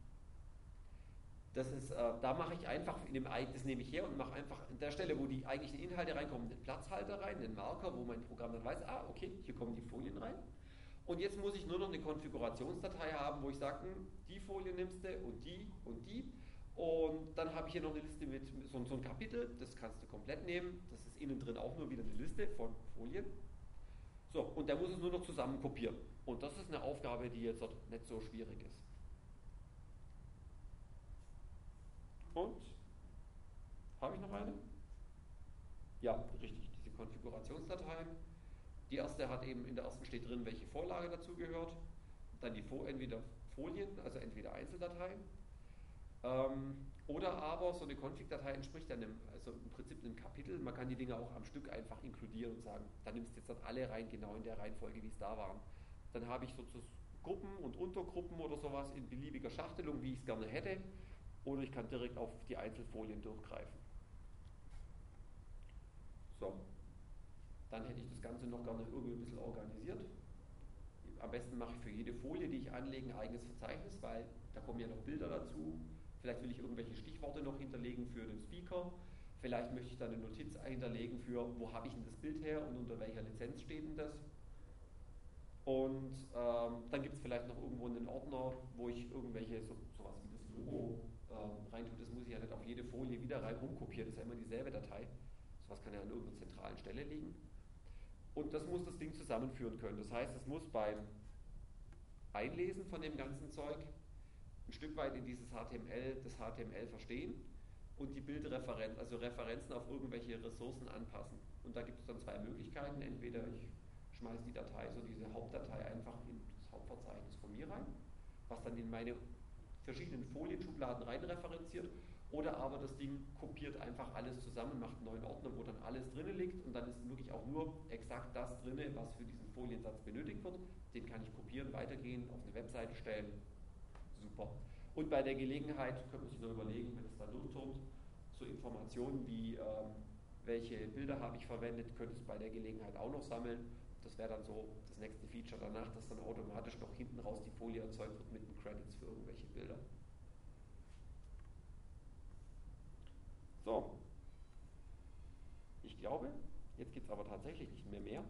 das ist, äh, da mache ich einfach, in dem, das nehme ich her und mache einfach an der Stelle, wo die eigentlichen Inhalte reinkommen, den Platzhalter rein, den Marker, wo mein Programm dann weiß, ah, okay, hier kommen die Folien rein. Und jetzt muss ich nur noch eine Konfigurationsdatei haben, wo ich sage, hm, die Folie nimmst du und die und die. Und dann habe ich hier noch eine Liste mit so, so ein Kapitel, das kannst du komplett nehmen. Das ist innen drin auch nur wieder eine Liste von Folien. So, und der muss es nur noch zusammen kopieren. Und das ist eine Aufgabe, die jetzt nicht so schwierig ist. Und? Habe ich noch eine? Ja, richtig, diese Konfigurationsdatei. Die erste hat eben, in der ersten steht drin, welche Vorlage dazu gehört. Dann die entweder Folien, also entweder Einzeldateien. Ähm, oder aber so eine Config-Datei entspricht einem, also im Prinzip einem Kapitel. Man kann die Dinge auch am Stück einfach inkludieren und sagen, da nimmst du jetzt dann alle rein, genau in der Reihenfolge, wie es da waren. Dann habe ich sozusagen Gruppen und Untergruppen oder sowas in beliebiger Schachtelung, wie ich es gerne hätte oder ich kann direkt auf die Einzelfolien durchgreifen. So, dann hätte ich das Ganze noch gerne irgendwie ein bisschen organisiert. Am besten mache ich für jede Folie, die ich anlege, ein eigenes Verzeichnis, weil da kommen ja noch Bilder dazu. Vielleicht will ich irgendwelche Stichworte noch hinterlegen für den Speaker. Vielleicht möchte ich dann eine Notiz hinterlegen für, wo habe ich denn das Bild her und unter welcher Lizenz steht denn das. Und ähm, dann gibt es vielleicht noch irgendwo einen Ordner, wo ich irgendwelche, so, sowas wie das Logo reintut, das muss ich ja nicht auf jede Folie wieder rein rumkopieren, das ist ja immer dieselbe Datei. Sowas kann ja an irgendeiner zentralen Stelle liegen. Und das muss das Ding zusammenführen können. Das heißt, es muss beim Einlesen von dem ganzen Zeug ein Stück weit in dieses HTML, das HTML verstehen und die Bildreferenzen, also Referenzen auf irgendwelche Ressourcen anpassen. Und da gibt es dann zwei Möglichkeiten. Entweder ich schmeiße die Datei, so diese Hauptdatei einfach in das Hauptverzeichnis von mir rein, was dann in meine verschiedenen Folienschubladen reinreferenziert oder aber das Ding kopiert einfach alles zusammen, macht einen neuen Ordner, wo dann alles drin liegt und dann ist wirklich auch nur exakt das drin, was für diesen Foliensatz benötigt wird. Den kann ich kopieren, weitergehen, auf eine Webseite stellen. Super. Und bei der Gelegenheit könnte man sich noch überlegen, wenn es da durchturmt, so Informationen wie ähm, welche Bilder habe ich verwendet, könnte es bei der Gelegenheit auch noch sammeln das wäre dann so das nächste Feature danach, dass dann automatisch noch hinten raus die Folie erzeugt wird mit den Credits für irgendwelche Bilder. So. Ich glaube, jetzt gibt es aber tatsächlich nicht mehr mehr.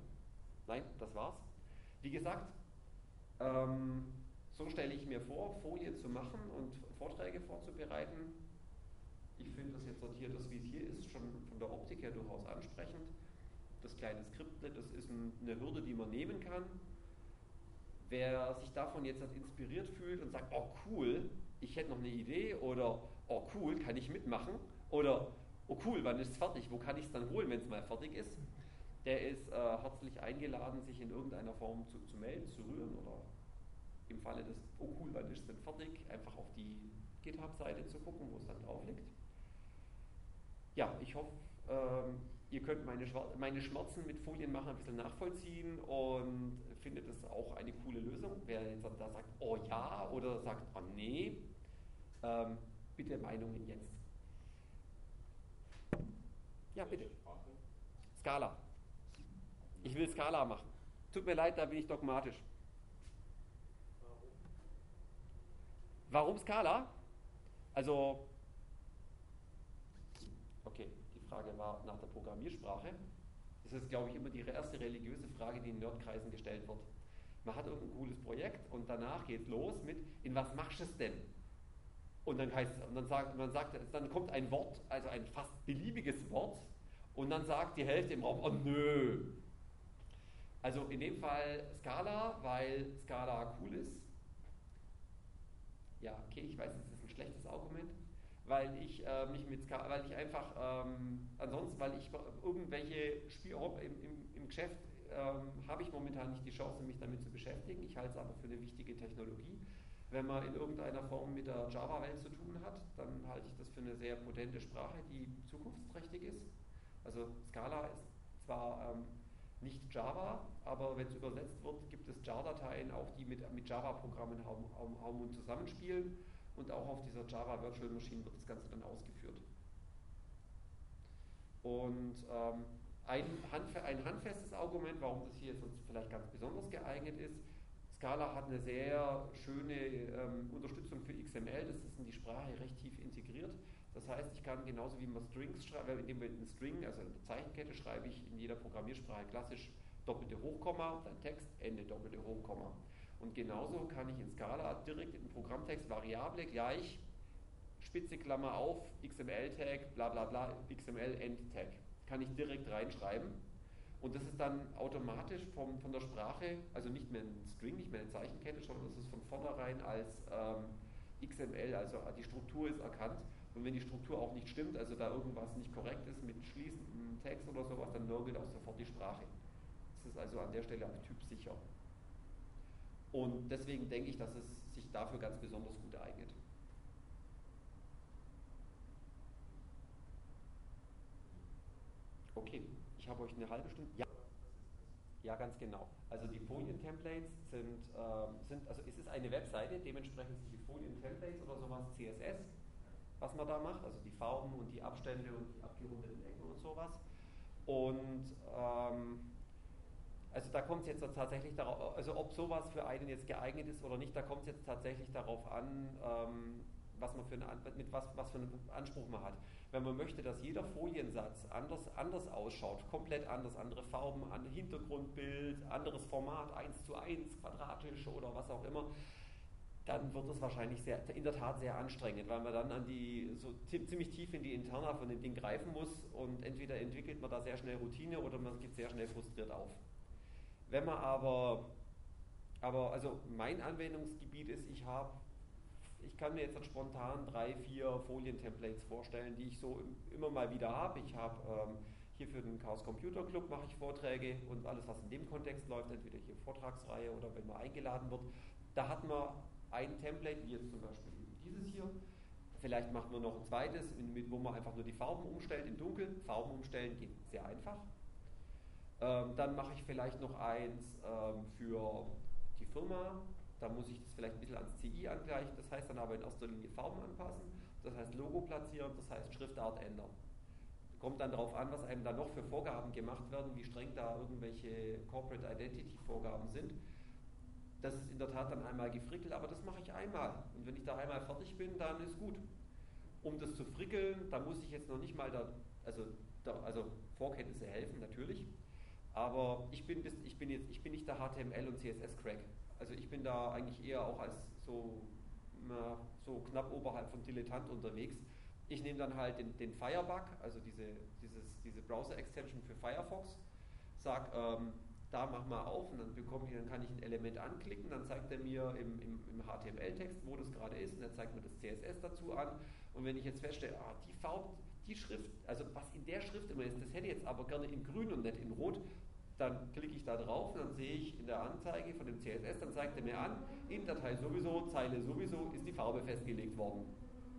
Nein, das war's. Wie gesagt, ähm, so stelle ich mir vor, Folie zu machen und Vorträge vorzubereiten. Ich finde das jetzt sortiert, das wie es hier ist, schon von der Optik her durchaus ansprechend. Das kleine Skriptlet, das ist eine Hürde, die man nehmen kann. Wer sich davon jetzt inspiriert fühlt und sagt, oh cool, ich hätte noch eine Idee oder oh cool, kann ich mitmachen oder oh cool, wann ist es fertig, wo kann ich es dann holen, wenn es mal fertig ist, der ist äh, herzlich eingeladen, sich in irgendeiner Form zu, zu melden, zu rühren oder im Falle des, oh cool, wann ist es denn fertig, einfach auf die GitHub-Seite zu gucken, wo es dann drauf liegt. Ja, ich hoffe, ähm, ihr könnt meine, meine Schmerzen mit Folienmachen ein bisschen nachvollziehen und findet es auch eine coole Lösung. Wer jetzt da sagt, oh ja, oder sagt, oh nee, ähm, bitte Meinungen jetzt. Ja, bitte. Skala. Ich will Skala machen. Tut mir leid, da bin ich dogmatisch. Warum Skala? Also, okay, die Frage war nach der Programmiersprache. Das ist, glaube ich, immer die erste religiöse Frage, die in Nerdkreisen gestellt wird. Man hat irgendein cooles Projekt und danach geht los mit, in was machst du es denn? Und dann heißt und dann sagt, man sagt, dann kommt ein Wort, also ein fast beliebiges Wort, und dann sagt die Hälfte im Raum, oh nö. Also in dem Fall Scala, weil Scala cool ist. Ja, okay, ich weiß, das ist ein schlechtes Argument, weil ich äh, mich mit Scala, weil ich einfach, ähm, ansonsten, weil ich irgendwelche Spiele im, im, im Geschäft ähm, habe ich momentan nicht die Chance, mich damit zu beschäftigen. Ich halte es aber für eine wichtige Technologie. Wenn man in irgendeiner Form mit der Java-Welt zu tun hat, dann halte ich das für eine sehr potente Sprache, die zukunftsträchtig ist. Also Scala ist zwar ähm, nicht Java, aber wenn es übersetzt wird, gibt es Jar-Dateien auch, die mit, mit Java-Programmen Haum, Haum, Haum und zusammenspielen und auch auf dieser Java Virtual Machine wird das Ganze dann ausgeführt. Und ähm, ein, ein, handfestes Argument, warum das hier jetzt vielleicht ganz besonders geeignet ist, Scala hat eine sehr schöne ähm, Unterstützung für XML, das ist in die Sprache recht tief integriert. Das heißt, ich kann genauso wie man Strings schreibt, indem wir einen String, also eine Zeichenkette, schreibe ich in jeder Programmiersprache klassisch doppelte Hochkomma, dann Text, Ende doppelte Hochkomma. Und genauso kann ich in Scala direkt den Programmtext Variable gleich Spitze Klammer auf, XML-Tag, bla bla bla, XML-End-Tag. Kann ich direkt reinschreiben. Und das ist dann automatisch vom, von der Sprache, also nicht mehr ein String, nicht mehr eine Zeichenkette, sondern das ist von vornherein als ähm, XML, also die Struktur ist erkannt. Und wenn die Struktur auch nicht stimmt, also da irgendwas nicht korrekt ist mit schließendem Text oder sowas, dann nörgelt auch sofort die Sprache. Es ist also an der Stelle auch typsicher. Und deswegen denke ich, dass es sich dafür ganz besonders gut eignet. Okay, ich habe euch eine halbe Stunde. Ja. Ja, ganz genau. Also die Folien-Templates sind, ähm, sind, also es ist eine Webseite, dementsprechend sind die Folien-Templates oder sowas CSS was man da macht, also die Farben und die Abstände und die abgerundeten Ecken und sowas. Und ähm, also da kommt es jetzt tatsächlich darauf, also ob sowas für einen jetzt geeignet ist oder nicht, da kommt es jetzt tatsächlich darauf an, ähm, was man für eine, mit was, was für einen Anspruch man hat. Wenn man möchte, dass jeder Foliensatz anders, anders ausschaut, komplett anders, andere Farben, an Hintergrundbild, anderes Format, 1 zu 1, quadratisch oder was auch immer, dann wird es wahrscheinlich sehr, in der Tat sehr anstrengend, weil man dann an die, so ziemlich tief in die Interna von dem Ding greifen muss und entweder entwickelt man da sehr schnell Routine oder man geht sehr schnell frustriert auf. Wenn man aber, aber also mein Anwendungsgebiet ist, ich habe, ich kann mir jetzt spontan drei, vier Folien-Templates vorstellen, die ich so immer mal wieder habe. Ich habe ähm, hier für den Chaos Computer Club mache ich Vorträge und alles, was in dem Kontext läuft, entweder hier Vortragsreihe oder wenn man eingeladen wird. Da hat man ein Template, wie jetzt zum Beispiel dieses hier. Vielleicht macht man noch ein zweites, wo man einfach nur die Farben umstellt in dunkel. Farben umstellen geht sehr einfach. Ähm, dann mache ich vielleicht noch eins ähm, für die Firma. Da muss ich das vielleicht ein bisschen ans CI angleichen. Das heißt dann aber in erster Linie Farben anpassen. Das heißt Logo platzieren, das heißt Schriftart ändern. Kommt dann darauf an, was einem da noch für Vorgaben gemacht werden, wie streng da irgendwelche Corporate Identity Vorgaben sind. Das ist in der Tat dann einmal gefrickelt, aber das mache ich einmal. Und wenn ich da einmal fertig bin, dann ist gut. Um das zu frickeln, da muss ich jetzt noch nicht mal da, also, da, also Vorkenntnisse helfen, natürlich. Aber ich bin, bis, ich bin, jetzt, ich bin nicht der HTML- und CSS-Crack. Also ich bin da eigentlich eher auch als so, na, so knapp oberhalb von Dilettant unterwegs. Ich nehme dann halt den, den Firebug, also diese, dieses, diese Browser-Extension für Firefox, sage, ähm, da mach mal auf und dann bekomme ich, dann kann ich ein Element anklicken, dann zeigt er mir im, im, im HTML-Text, wo das gerade ist und er zeigt mir das CSS dazu an. Und wenn ich jetzt feststelle, ah, die Farbe, die Schrift, also was in der Schrift immer ist, das hätte ich jetzt aber gerne in grün und nicht in rot, dann klicke ich da drauf und dann sehe ich in der Anzeige von dem CSS, dann zeigt er mir an, in Datei sowieso, Zeile sowieso ist die Farbe festgelegt worden.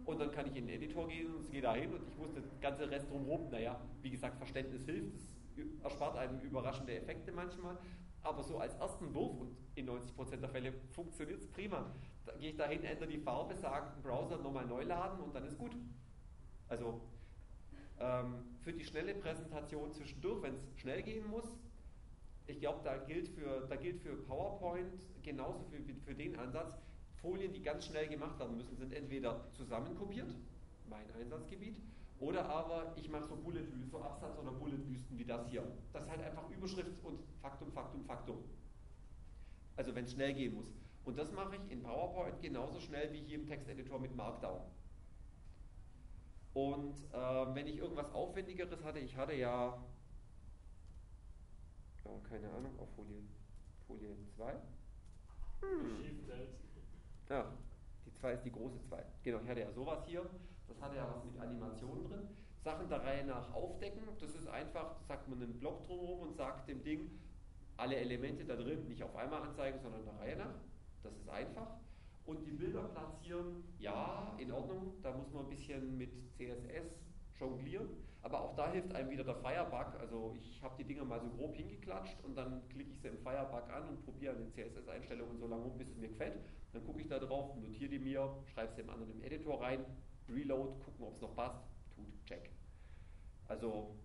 Und dann kann ich in den Editor gehen und es geht dahin und ich muss das ganze Rest drumherum, naja, wie gesagt, Verständnis hilft, das erspart einem überraschende Effekte manchmal, aber so als ersten Wurf und in 90% der Fälle funktioniert es prima. Da gehe ich dahin, ändere die Farbe, sage den Browser nochmal neu laden und dann ist gut. Also ähm, für die schnelle Präsentation zwischendurch, wenn es schnell gehen muss, ich glaube, da, gilt für, da gilt für PowerPoint genauso für, für den Ansatz, Folien, die ganz schnell gemacht werden müssen, sind entweder zusammenkopiert, mein Einsatzgebiet, oder aber ich mache so Bullet, so Absatz- oder Bulletwüsten wie das hier. Das ist halt einfach Überschrift und Faktum, Faktum, Faktum. Also wenn es schnell gehen muss. Und das mache ich in PowerPoint genauso schnell wie hier im Texteditor mit Markdown. Und äh, wenn ich irgendwas Aufwendigeres hatte, ich hatte ja oh, keine Ahnung, auf Folie, Folie 2. Hm. Ja, die 2 ist die große 2. Genau, ich hatte ja sowas hier. Das hatte ja was mit Animationen drin. Sachen der Reihe nach aufdecken. Das ist einfach, das sagt man einen Block drumherum und sagt dem Ding, alle Elemente da drin nicht auf einmal anzeigen, sondern der Reihe nach. Das ist einfach. Und die Bilder platzieren, ja, in Ordnung. Da muss man ein bisschen mit CSS jonglieren. Aber auch da hilft einem wieder der Firebug. Also ich habe die Dinger mal so grob hingeklatscht und dann klicke ich sie im Firebug an und probiere an den CSS-Einstellungen so lange rum, bis es mir gefällt. Dann gucke ich da drauf, notiere die mir, schreibe sie im anderen im Editor rein, reload, gucken, ob es noch passt, tut, check. Also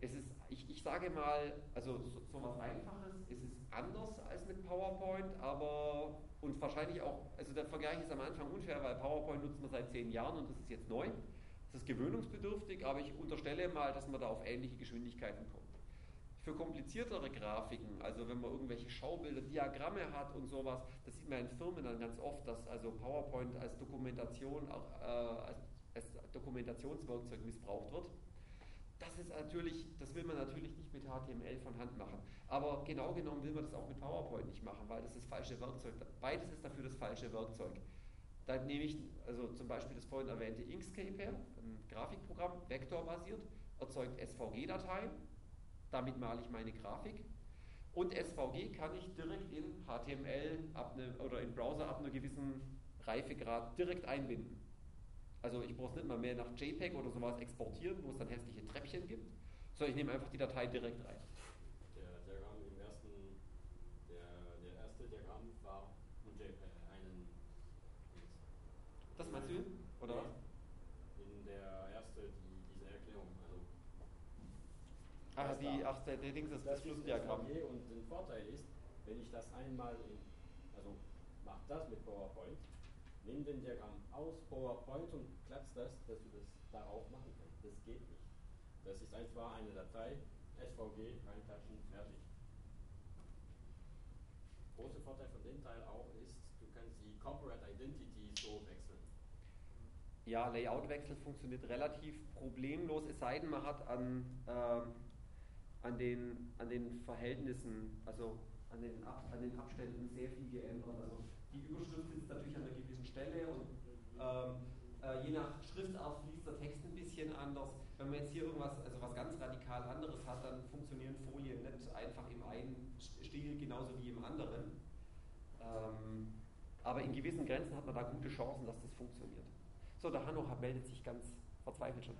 es ist, ich, ich sage mal, also so, so was Einfaches, es ist anders als mit PowerPoint, aber und wahrscheinlich auch, also der Vergleich ist am Anfang unfair, weil PowerPoint nutzt man seit zehn Jahren und das ist jetzt neu. Das ist gewöhnungsbedürftig, aber ich unterstelle mal, dass man da auf ähnliche Geschwindigkeiten kommt. Für kompliziertere Grafiken, also wenn man irgendwelche Schaubilder, Diagramme hat und sowas, das sieht man in Firmen dann ganz oft, dass also PowerPoint als Dokumentation, auch, äh, als, Dokumentationswerkzeug missbraucht wird. Das ist natürlich, das will man natürlich nicht mit HTML von Hand machen. Aber genau genommen will man das auch mit PowerPoint nicht machen, weil das ist das falsche Werkzeug. Beides ist dafür das falsche Werkzeug. Da nehme ich also zum Beispiel das vorhin erwähnte Inkscape her, ein Grafikprogramm, vektorbasiert, erzeugt SVG-Dateien, damit male ich meine Grafik. Und SVG kann ich direkt in HTML ne, oder in Browser ab einem gewissen Reifegrad direkt einbinden. Also ich brauche es nicht mal mehr nach JPEG oder sowas exportieren, wo es dann hässliche Treppchen gibt, sondern ich nehme einfach die Datei direkt rein. Das meinst du? Oder? In der erste, die, diese Erklärung. Also ach, die, ach, der, der Dings ist das, das Flussdiagramm. Und der Vorteil ist, wenn ich das einmal, in, also mach das mit PowerPoint, nimm den Diagramm aus PowerPoint und klatsch das, dass du das darauf machen kannst. Das geht nicht. Das ist einfach eine Datei, SVG, reinklatschen, fertig. Großer Vorteil von dem Teil auch ist, du kannst die Corporate Identity so wechseln ja, Layoutwechsel funktioniert relativ problemlos, es sei denn, man hat an, äh, an, den, an den Verhältnissen, also an den, Ab, an den Abständen sehr viel geändert. Also die Überschrift sitzt natürlich an einer gewissen Stelle und ähm, äh, je nach Schriftart fließt der Text ein bisschen anders. Wenn man jetzt hier irgendwas, also was ganz radikal anderes hat, dann funktionieren Folien nicht einfach im einen Stil genauso wie im anderen. Ähm, aber in gewissen Grenzen hat man da gute Chancen, dass das funktioniert. So, der Hanno meldet sich ganz verzweifelt schon.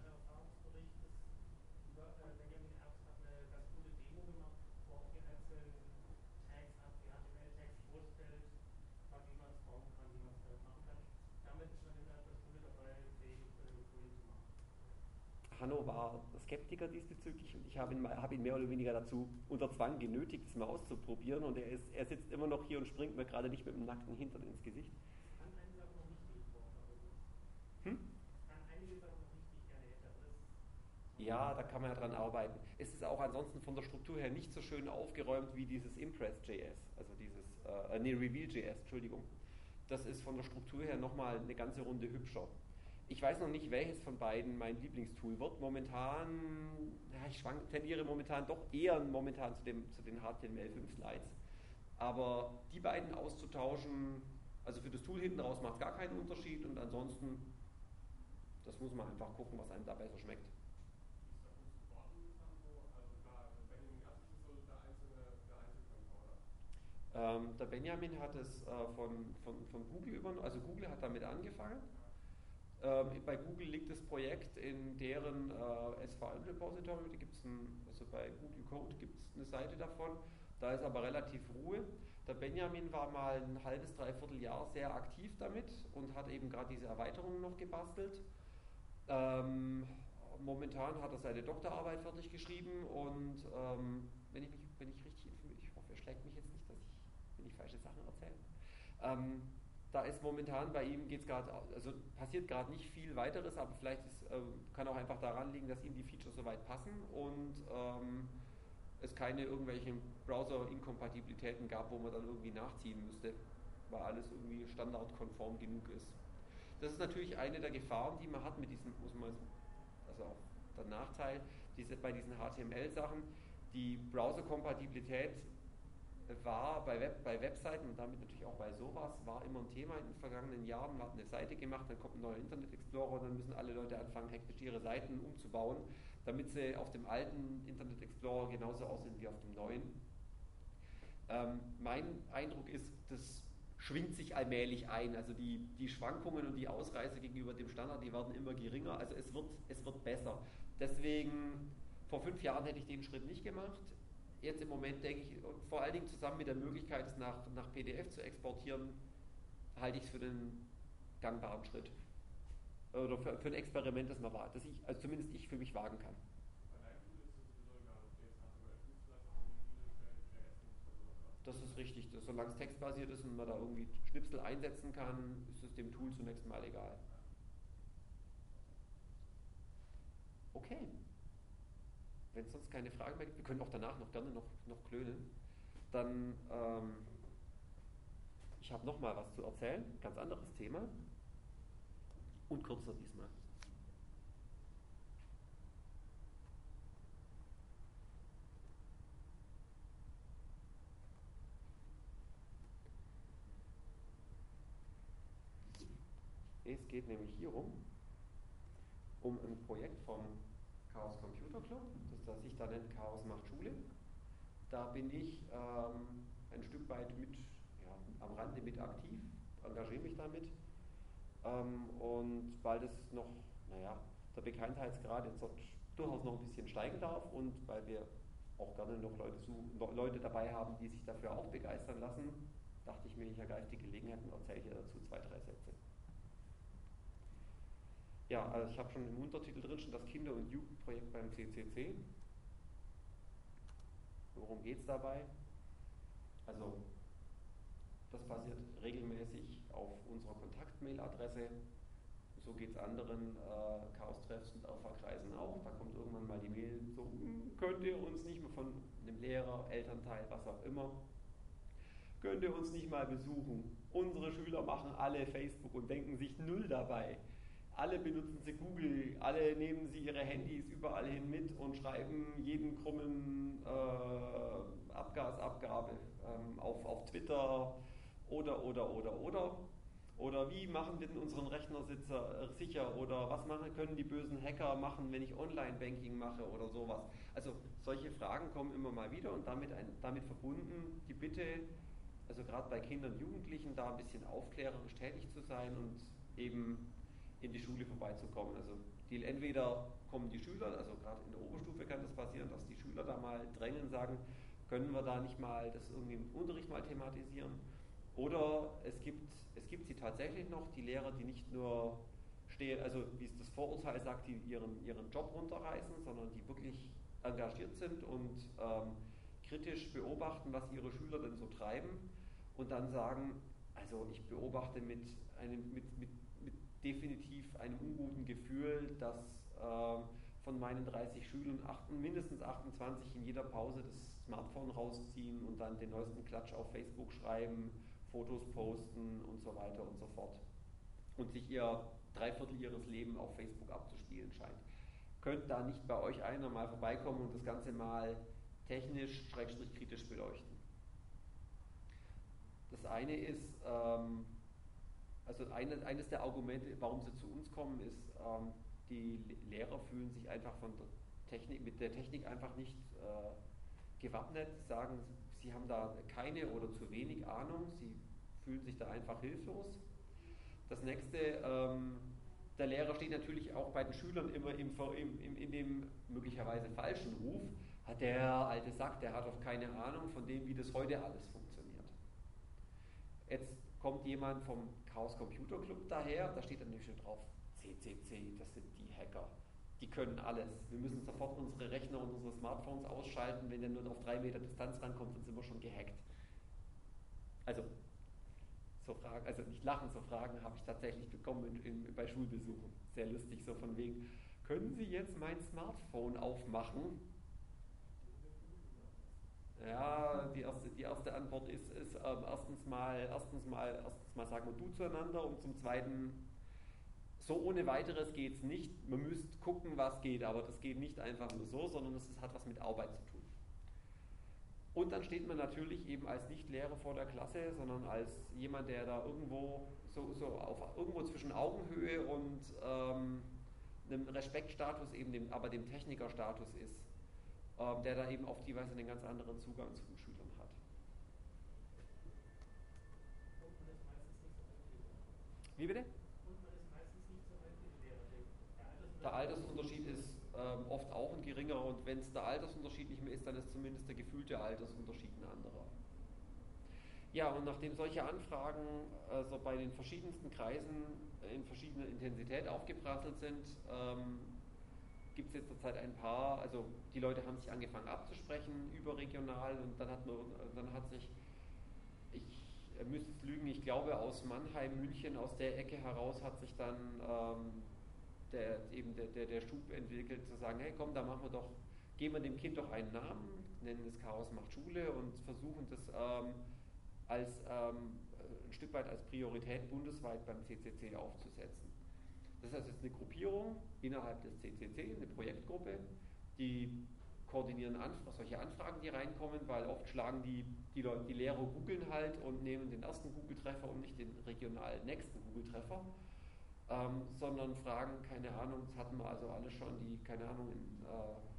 Hanno war Skeptiker diesbezüglich und ich habe ihn, hab ihn, mehr oder weniger dazu unter Zwang genötigt, es mal auszuprobieren und er, ist, er sitzt immer noch hier und springt mir gerade nicht mit dem nackten Hintern ins Gesicht. Ja, da kann man ja dran arbeiten. Es ist auch ansonsten von der Struktur her nicht so schön aufgeräumt wie dieses Impress.js, also dieses, äh, nee, Reveal.js, Entschuldigung. Das ist von der Struktur her nochmal eine ganze Runde hübscher. Ich weiß noch nicht, welches von beiden mein Lieblingstool wird. Momentan, ja, ich schwank, tendiere momentan doch eher momentan zu, dem, zu den HTML5 Slides. Aber die beiden auszutauschen, also für das Tool hinten raus macht es gar keinen Unterschied und ansonsten, das muss man einfach gucken, was einem da besser schmeckt. Ähm, der Benjamin hat es äh, von, von, von Google übernommen, also Google hat damit angefangen. Ähm, bei Google liegt das Projekt in deren äh, SVM-Repository, also bei Google Code gibt es eine Seite davon, da ist aber relativ Ruhe. Der Benjamin war mal ein halbes, dreiviertel Jahr sehr aktiv damit und hat eben gerade diese Erweiterungen noch gebastelt. Ähm, momentan hat er seine Doktorarbeit fertig geschrieben und ähm, wenn, ich mich, wenn ich richtig informiert, ich hoffe, er schlägt mich jetzt nicht, dass ich, wenn ich falsche Sachen erzähle. Ähm, da ist momentan bei ihm geht's gerade, also passiert gerade nicht viel weiteres, aber vielleicht ist, äh, kann auch einfach daran liegen, dass ihm die Features soweit passen und ähm, es keine irgendwelchen Browser-Inkompatibilitäten gab, wo man dann irgendwie nachziehen müsste, weil alles irgendwie standardkonform genug ist. Das ist natürlich eine der Gefahren, die man hat mit diesen, muss man, also auch der Nachteil diese, bei diesen HTML-Sachen. Die Browser-Kompatibilität war bei, Web, bei Webseiten und damit natürlich auch bei sowas, war immer ein Thema in den vergangenen Jahren. Man hat eine Seite gemacht, dann kommt ein neuer Internet Explorer und dann müssen alle Leute anfangen, hektisch ihre Seiten umzubauen, damit sie auf dem alten Internet Explorer genauso aussehen wie auf dem neuen. Ähm, mein Eindruck ist, das schwingt sich allmählich ein. Also die, die Schwankungen und die Ausreißer gegenüber dem Standard, die werden immer geringer. Also es wird, es wird besser. Deswegen, vor fünf Jahren hätte ich den Schritt nicht gemacht. Jetzt im Moment denke ich, vor allen Dingen zusammen mit der Möglichkeit, es nach, nach PDF zu exportieren, halte ich es für den gangbaren Schritt. Oder für, für ein Experiment, das man wagt, das ich, also zumindest ich für mich wagen kann. Das ist richtig. Das, solange es textbasiert ist und man da irgendwie Schnipsel einsetzen kann, ist es dem Tool zunächst mal egal. Okay. Wenn es sonst keine Fragen mehr gibt, wir können auch danach noch gerne noch, noch klönen. Dann, ähm, ich habe noch mal was zu erzählen, ganz anderes Thema und kürzer diesmal. Es geht nämlich hierum, um ein Projekt vom Chaos Computer Club, das, das sich da nennt Chaos macht Schule. Da bin ich ähm, ein Stück weit mit, ja, am Rande mit aktiv, engagiere mich damit. Ähm, und weil das noch, naja, der Bekanntheitsgrad jetzt durchaus noch ein bisschen steigen darf und weil wir auch gerne noch Leute, Leute dabei haben, die sich dafür auch begeistern lassen, dachte ich mir, ich ergreife die Gelegenheit und erzähle hier dazu zwei, drei Sätze. Ja, also ich habe schon im Untertitel drin schon das Kinder- und Jugendprojekt beim CCC. Worum geht es dabei? Also, das passiert regelmäßig auf unserer Kontaktmail-Adresse. So geht es anderen äh, Chaos-Treffs und Alpha-Kreisen auch. Da kommt irgendwann mal die Mail, so hm, könnt ihr uns nicht mehr von einem Lehrer, Elternteil, was auch immer, könnt ihr uns nicht mal besuchen. Unsere Schüler machen alle Facebook und denken sich null dabei alle benutzen sie Google, alle nehmen sie ihre Handys überall hin mit und schreiben jeden krummen äh, Abgasabgabe ähm, auf, auf Twitter oder, oder, oder, oder. Oder wie machen wir denn unseren Rechner äh, sicher? Oder was machen, können die bösen Hacker machen, wenn ich Online-Banking mache oder sowas? Also solche Fragen kommen immer mal wieder und damit, ein, damit verbunden die Bitte, also gerade bei Kindern und Jugendlichen da ein bisschen aufklärerisch tätig zu sein und eben in die Schule vorbeizukommen. Also die, entweder kommen die Schüler, also gerade in der Oberstufe kann das passieren, dass die Schüler da mal drängen, sagen, können wir da nicht mal das irgendwie im Unterricht mal thematisieren. Oder es gibt, es gibt sie tatsächlich noch, die Lehrer, die nicht nur stehen, also wie es das Vorurteil sagt, die ihren, ihren Job runterreißen, sondern die wirklich engagiert sind und ähm, kritisch beobachten, was ihre Schüler denn so treiben und dann sagen, also ich beobachte mit, einem, mit, mit definitiv einem unguten Gefühl, dass äh, von meinen 30 Schülern acht, mindestens 28 in jeder Pause das Smartphone rausziehen und dann den neuesten Klatsch auf Facebook schreiben, Fotos posten und so weiter und so fort. Und sich ihr drei Viertel ihres Lebens auf Facebook abzuspielen scheint. Könnt da nicht bei euch einer mal vorbeikommen und das Ganze mal technisch, schrägstrich kritisch beleuchten. Das eine ist, ähm, also eine, eines der Argumente, warum sie zu uns kommen, ist, ähm, die Lehrer fühlen sich einfach von der Technik, mit der Technik einfach nicht äh, gewappnet, sagen, sie haben da keine oder zu wenig Ahnung, sie fühlen sich da einfach hilflos. Das nächste, ähm, der Lehrer steht natürlich auch bei den Schülern immer im, im, in dem möglicherweise falschen Ruf, hat der alte Sack, der hat doch keine Ahnung von dem, wie das heute alles funktioniert. Jetzt kommt jemand vom Chaos Computer Club daher, da steht dann nämlich schon drauf, CCC, das sind die Hacker. Die können alles. Wir müssen sofort unsere Rechner und unsere Smartphones ausschalten. Wenn der nur auf drei Meter Distanz rankommt, dann sind wir schon gehackt. Also, so Fragen, also nicht lachen, so Fragen habe ich tatsächlich bekommen in, in, bei Schulbesuchen. Sehr lustig, so von wegen, können Sie jetzt mein Smartphone aufmachen? Ja, die erste, die erste Antwort ist, ist ähm, erstens, mal, erstens, mal, erstens mal sagen wir du zueinander und zum Zweiten, so ohne weiteres geht es nicht. Man müsste gucken, was geht, aber das geht nicht einfach nur so, sondern es hat was mit Arbeit zu tun. Und dann steht man natürlich eben als Nicht-Lehrer vor der Klasse, sondern als jemand, der da irgendwo so, so auf, irgendwo zwischen Augenhöhe und ähm, einem Respektstatus, eben dem, aber dem Technikerstatus ist, ähm, der da eben auf die Weise einen ganz anderen Zugang zu den Schülern hat. Wie bitte? Der Altersunterschied ist ähm, oft auch ein geringerer und wenn es der Altersunterschied nicht mehr ist, dann ist zumindest der gefühlte Altersunterschied ein anderer. Ja, und nachdem solche Anfragen also bei den verschiedensten Kreisen in verschiedener Intensität aufgeprasselt sind, ähm, gibt es jetzt zurzeit ein paar, also die Leute haben sich angefangen abzusprechen überregional und dann hat man, dann hat sich, ich müsste es lügen, ich glaube aus Mannheim, München, aus der Ecke heraus hat sich dann ähm, der, eben der, der, der Schub entwickelt, zu sagen, hey komm, da machen wir doch, geben wir dem Kind doch einen Namen, nennen es Chaos macht Schule und versuchen das ähm, als ähm, ein Stück weit als Priorität bundesweit beim CCC aufzusetzen. Das heißt, es ist eine Gruppierung innerhalb des CCC, eine Projektgruppe, die koordinieren Anf solche Anfragen, die reinkommen, weil oft schlagen die, die, Leute, die Lehrer googeln halt und nehmen den ersten Google-Treffer und nicht den regional nächsten Google-Treffer ähm, sondern fragen, keine Ahnung, das hatten wir also alle schon, die, keine Ahnung, in, äh,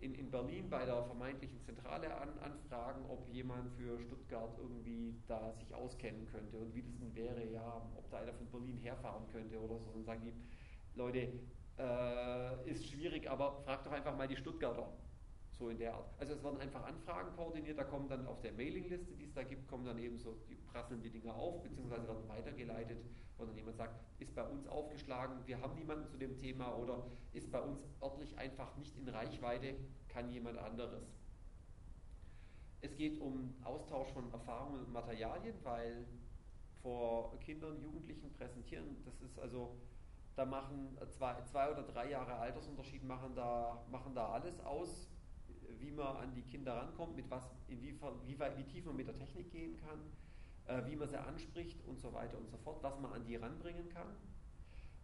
in, in Berlin bei der vermeintlichen Zentrale an, anfragen, ob jemand für Stuttgart irgendwie da sich auskennen könnte und wie das denn wäre, ja, ob da einer von Berlin herfahren könnte oder so. Und sagen die, Leute, äh, ist schwierig, aber fragt doch einfach mal die Stuttgarter. So in der Art. Also es werden einfach Anfragen koordiniert, da kommen dann auf der Mailingliste, die es da gibt, kommen dann eben so, die prasseln die Dinge auf, beziehungsweise werden weitergeleitet, wo dann jemand sagt, ist bei uns aufgeschlagen, wir haben niemanden zu dem Thema oder ist bei uns örtlich einfach nicht in Reichweite, kann jemand anderes. Es geht um Austausch von Erfahrungen und Materialien, weil vor Kindern, Jugendlichen präsentieren, das ist also, da machen zwei, zwei oder drei Jahre Altersunterschied machen da, machen da alles aus wie man an die Kinder rankommt, mit was, inwiefern, wie, wie tief man mit der Technik gehen kann, äh, wie man sie anspricht und so weiter und so fort, was man an die ranbringen kann.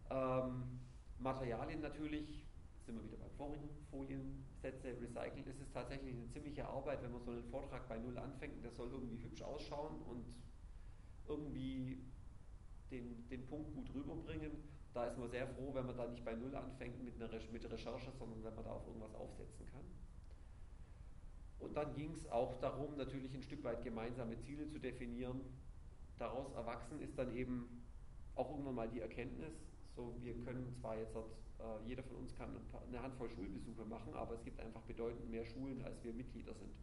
Ähm, Materialien natürlich, sind wir wieder beim vorigen Foliensätze, recyceln, ist es tatsächlich eine ziemliche Arbeit, wenn man so einen Vortrag bei Null anfängt, der soll irgendwie hübsch ausschauen und irgendwie den, den Punkt gut rüberbringen. Da ist man sehr froh, wenn man da nicht bei Null anfängt mit, einer mit Recherche, sondern wenn man da auf irgendwas aufsetzen kann. Und dann ging es auch darum, natürlich ein Stück weit gemeinsame Ziele zu definieren. Daraus erwachsen ist dann eben auch irgendwann mal die Erkenntnis, so wir können zwar jetzt, äh, jeder von uns kann eine Handvoll Schulbesuche machen, aber es gibt einfach bedeutend mehr Schulen, als wir Mitglieder sind.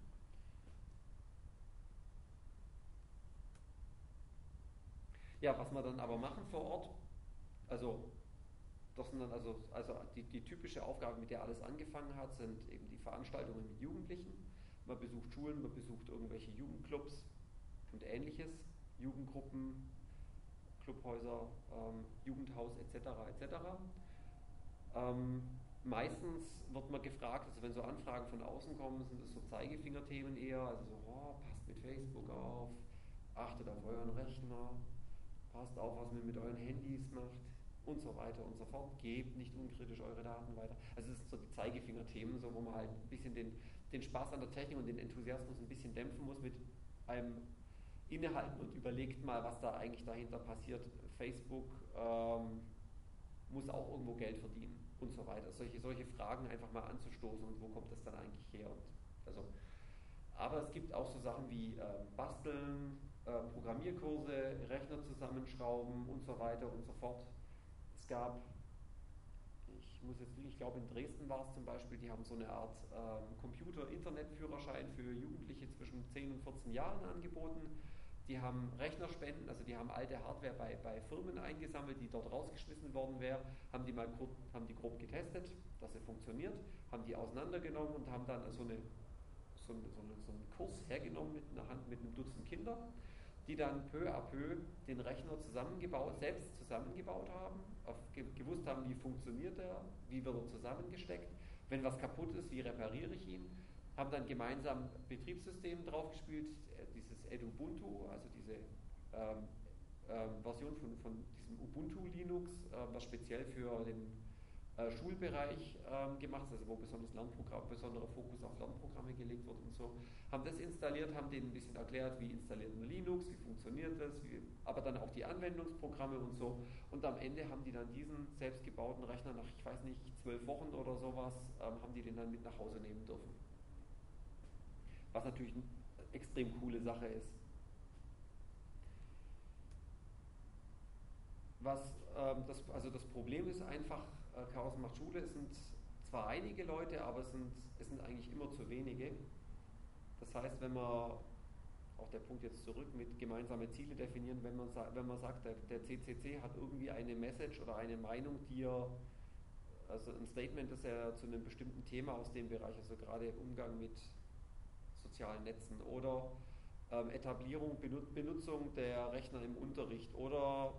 Ja, was wir dann aber machen vor Ort, also das sind dann also, also die, die typische Aufgabe, mit der alles angefangen hat, sind eben die Veranstaltungen mit Jugendlichen man besucht Schulen, man besucht irgendwelche Jugendclubs und ähnliches, Jugendgruppen, Clubhäuser, ähm, Jugendhaus etc. etc. Ähm, meistens wird man gefragt, also wenn so Anfragen von außen kommen, sind es so Zeigefingerthemen eher, also so, oh, passt mit Facebook auf, achtet auf euren Rechner, passt auf, was man mit euren Handys macht, und so weiter und so fort. Gebt nicht unkritisch eure Daten weiter. Also das sind so die Zeigefinger-Themen, so, wo man halt ein bisschen den, den Spaß an der Technik und den Enthusiasmus ein bisschen dämpfen muss mit einem Innehalten und überlegt mal, was da eigentlich dahinter passiert. Facebook ähm, muss auch irgendwo Geld verdienen und so weiter. Solche, solche Fragen einfach mal anzustoßen und wo kommt das dann eigentlich her? Und also, aber es gibt auch so Sachen wie äh, Basteln, äh, Programmierkurse, Rechner zusammenschrauben und so weiter und so fort. Es gab, ich muss jetzt, ich glaube in Dresden war es zum Beispiel, die haben so eine Art ähm, Computer-Internet-Führerschein für Jugendliche zwischen 10 und 14 Jahren angeboten. Die haben Rechnerspenden, also die haben alte Hardware bei, bei Firmen eingesammelt, die dort rausgeschmissen worden wäre, haben die mal haben die grob getestet, dass sie funktioniert, haben die auseinandergenommen und haben dann so, eine, so, eine, so, eine, so einen Kurs hergenommen mit einer Hand mit einem Dutzend Kinder die dann peu à peu den Rechner zusammengebaut, selbst zusammengebaut haben, gewusst haben, wie funktioniert er, wie wird er zusammengesteckt, wenn was kaputt ist, wie repariere ich ihn, haben dann gemeinsam Betriebssystem draufgespielt, äh, dieses Edubuntu, also diese ähm, äh, Version von, von diesem Ubuntu Linux, äh, was speziell für den Schulbereich ähm, gemacht, also wo besonders Lernprogramm, besonderer Fokus auf Lernprogramme gelegt wird und so, haben das installiert, haben denen ein bisschen erklärt, wie installiert man Linux, wie funktioniert das, wie, aber dann auch die Anwendungsprogramme und so. Und am Ende haben die dann diesen selbstgebauten Rechner nach, ich weiß nicht, zwölf Wochen oder sowas, ähm, haben die den dann mit nach Hause nehmen dürfen. Was natürlich eine extrem coole Sache ist. Was ähm, das, also das Problem ist einfach, äh, Chaos macht Schule, es sind zwar einige Leute, aber es sind, es sind eigentlich immer zu wenige. Das heißt, wenn man, auch der Punkt jetzt zurück mit gemeinsame Ziele definieren, wenn man, wenn man sagt, der, der CCC hat irgendwie eine Message oder eine Meinung, die er, also ein Statement, das er zu einem bestimmten Thema aus dem Bereich, also gerade Umgang mit sozialen Netzen oder ähm, Etablierung, Benutzung der Rechner im Unterricht oder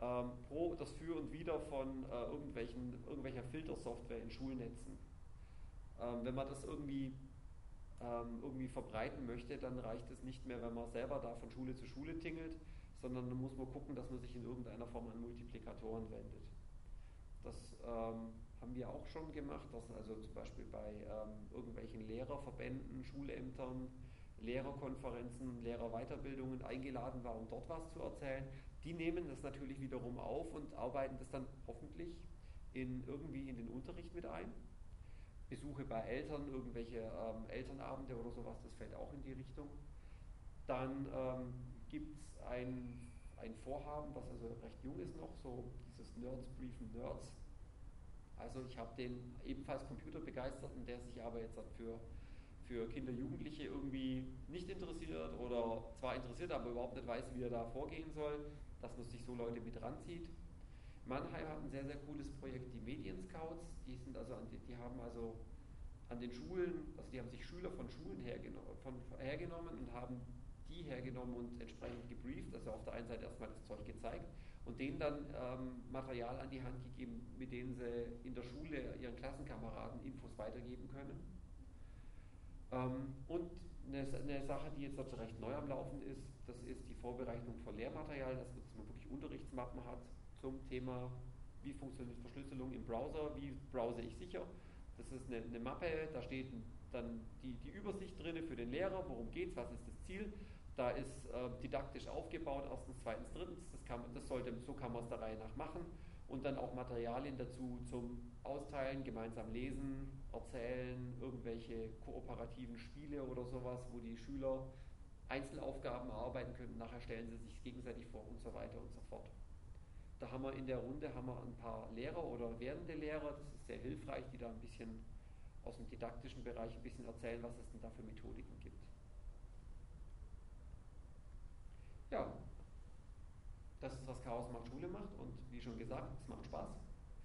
ähm, pro das Für und Wider von äh, irgendwelchen, irgendwelcher Filtersoftware in Schulnetzen. Ähm, wenn man das irgendwie, ähm, irgendwie verbreiten möchte, dann reicht es nicht mehr, wenn man selber da von Schule zu Schule tingelt, sondern dann muss man gucken, dass man sich in irgendeiner Form an Multiplikatoren wendet. Das ähm, haben wir auch schon gemacht, dass also zum Beispiel bei ähm, irgendwelchen Lehrerverbänden, Schulämtern, Lehrerkonferenzen, Lehrerweiterbildungen eingeladen war, um dort was zu erzählen. Die nehmen das natürlich wiederum auf und arbeiten das dann hoffentlich in, irgendwie in den Unterricht mit ein. Besuche bei Eltern, irgendwelche ähm, Elternabende oder sowas, das fällt auch in die Richtung. Dann ähm, gibt es ein, ein Vorhaben, was also recht jung ist noch, so dieses Nerds briefen Nerds. Also ich habe den ebenfalls Computerbegeisterten, der sich aber jetzt für für Kinder, Jugendliche irgendwie nicht interessiert oder zwar interessiert, aber überhaupt nicht weiß, wie er da vorgehen soll, dass man sich so Leute mit ranzieht. Mannheim hat ein sehr, sehr cooles Projekt, die Medien-Scouts, die, sind also die, die, haben also an den Schulen, also die haben sich Schüler von Schulen hergeno von, hergenommen und haben die hergenommen und entsprechend gebrieft, also auf der einen Seite erstmal das Zeug gezeigt und denen dann ähm, Material an die Hand gegeben, mit denen sie in der Schule ihren Klassenkameraden Infos weitergeben können ähm, und eine, eine, Sache, die jetzt also recht neu am Laufen ist, das ist die Vorbereitung von Lehrmaterial, dass man wirklich Unterrichtsmappen hat zum Thema, wie funktioniert Verschlüsselung im Browser, wie browse ich sicher. Das ist eine, eine Mappe, da steht dann die, die Übersicht drin für den Lehrer, worum geht es, was ist das Ziel. Da ist äh, didaktisch aufgebaut, erstens, zweitens, drittens, das, kann, das sollte, so kann man es der Reihe nach machen. Und dann auch Materialien dazu zum Austeilen, gemeinsam lesen, erzählen, irgendwelche kooperativen Spiele oder sowas, wo die Schüler Einzelaufgaben erarbeiten können, nachher stellen sie sich gegenseitig vor und so weiter und so fort. Da haben wir in der Runde haben wir ein paar Lehrer oder werdende Lehrer, das ist sehr hilfreich, die da ein bisschen aus dem didaktischen Bereich ein bisschen erzählen, was es denn da für Methodiken gibt. Ja, das ist, was Chaos macht Schule macht und wie schon gesagt, es macht Spaß.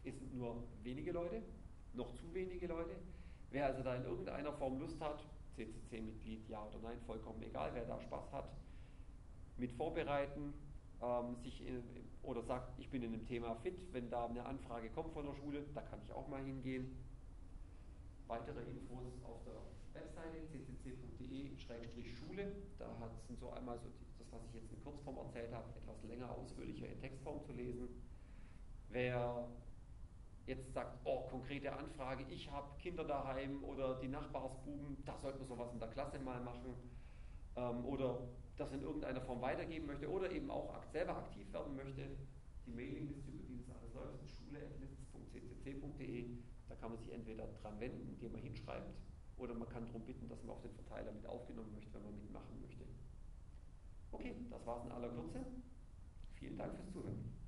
Es sind nur wenige Leute, noch zu wenige Leute. Wer also da in irgendeiner Form Lust hat, CCC-Mitglied, ja oder nein, vollkommen egal, wer da Spaß hat, mit vorbereiten, ähm, sich in, oder sagt, ich bin in dem Thema fit, wenn da eine Anfrage kommt von der Schule, da kann ich auch mal hingehen. Weitere Infos auf der Webseite ccc.de-schule, da sind so einmal so die, das, was ich jetzt in Kurzform erzählt habe, etwas länger ausführlicher in Textform zu lesen. Wer jetzt sagt, oh, konkrete Anfrage, ich habe Kinder daheim oder die Nachbarsbuben, da sollte man sowas in der Klasse mal machen ähm, oder das in irgendeiner Form weitergeben möchte oder eben auch selber aktiv werden möchte, die Mailingliste, über die das alles läuft, ist. Da kann man sich entweder dran wenden, indem man hinschreibt, oder man kann darum bitten, dass man auf den Verteiler mit aufgenommen möchte, wenn man mitmachen möchte. Okay, das war es in aller Kürze. Vielen Dank fürs Zuhören.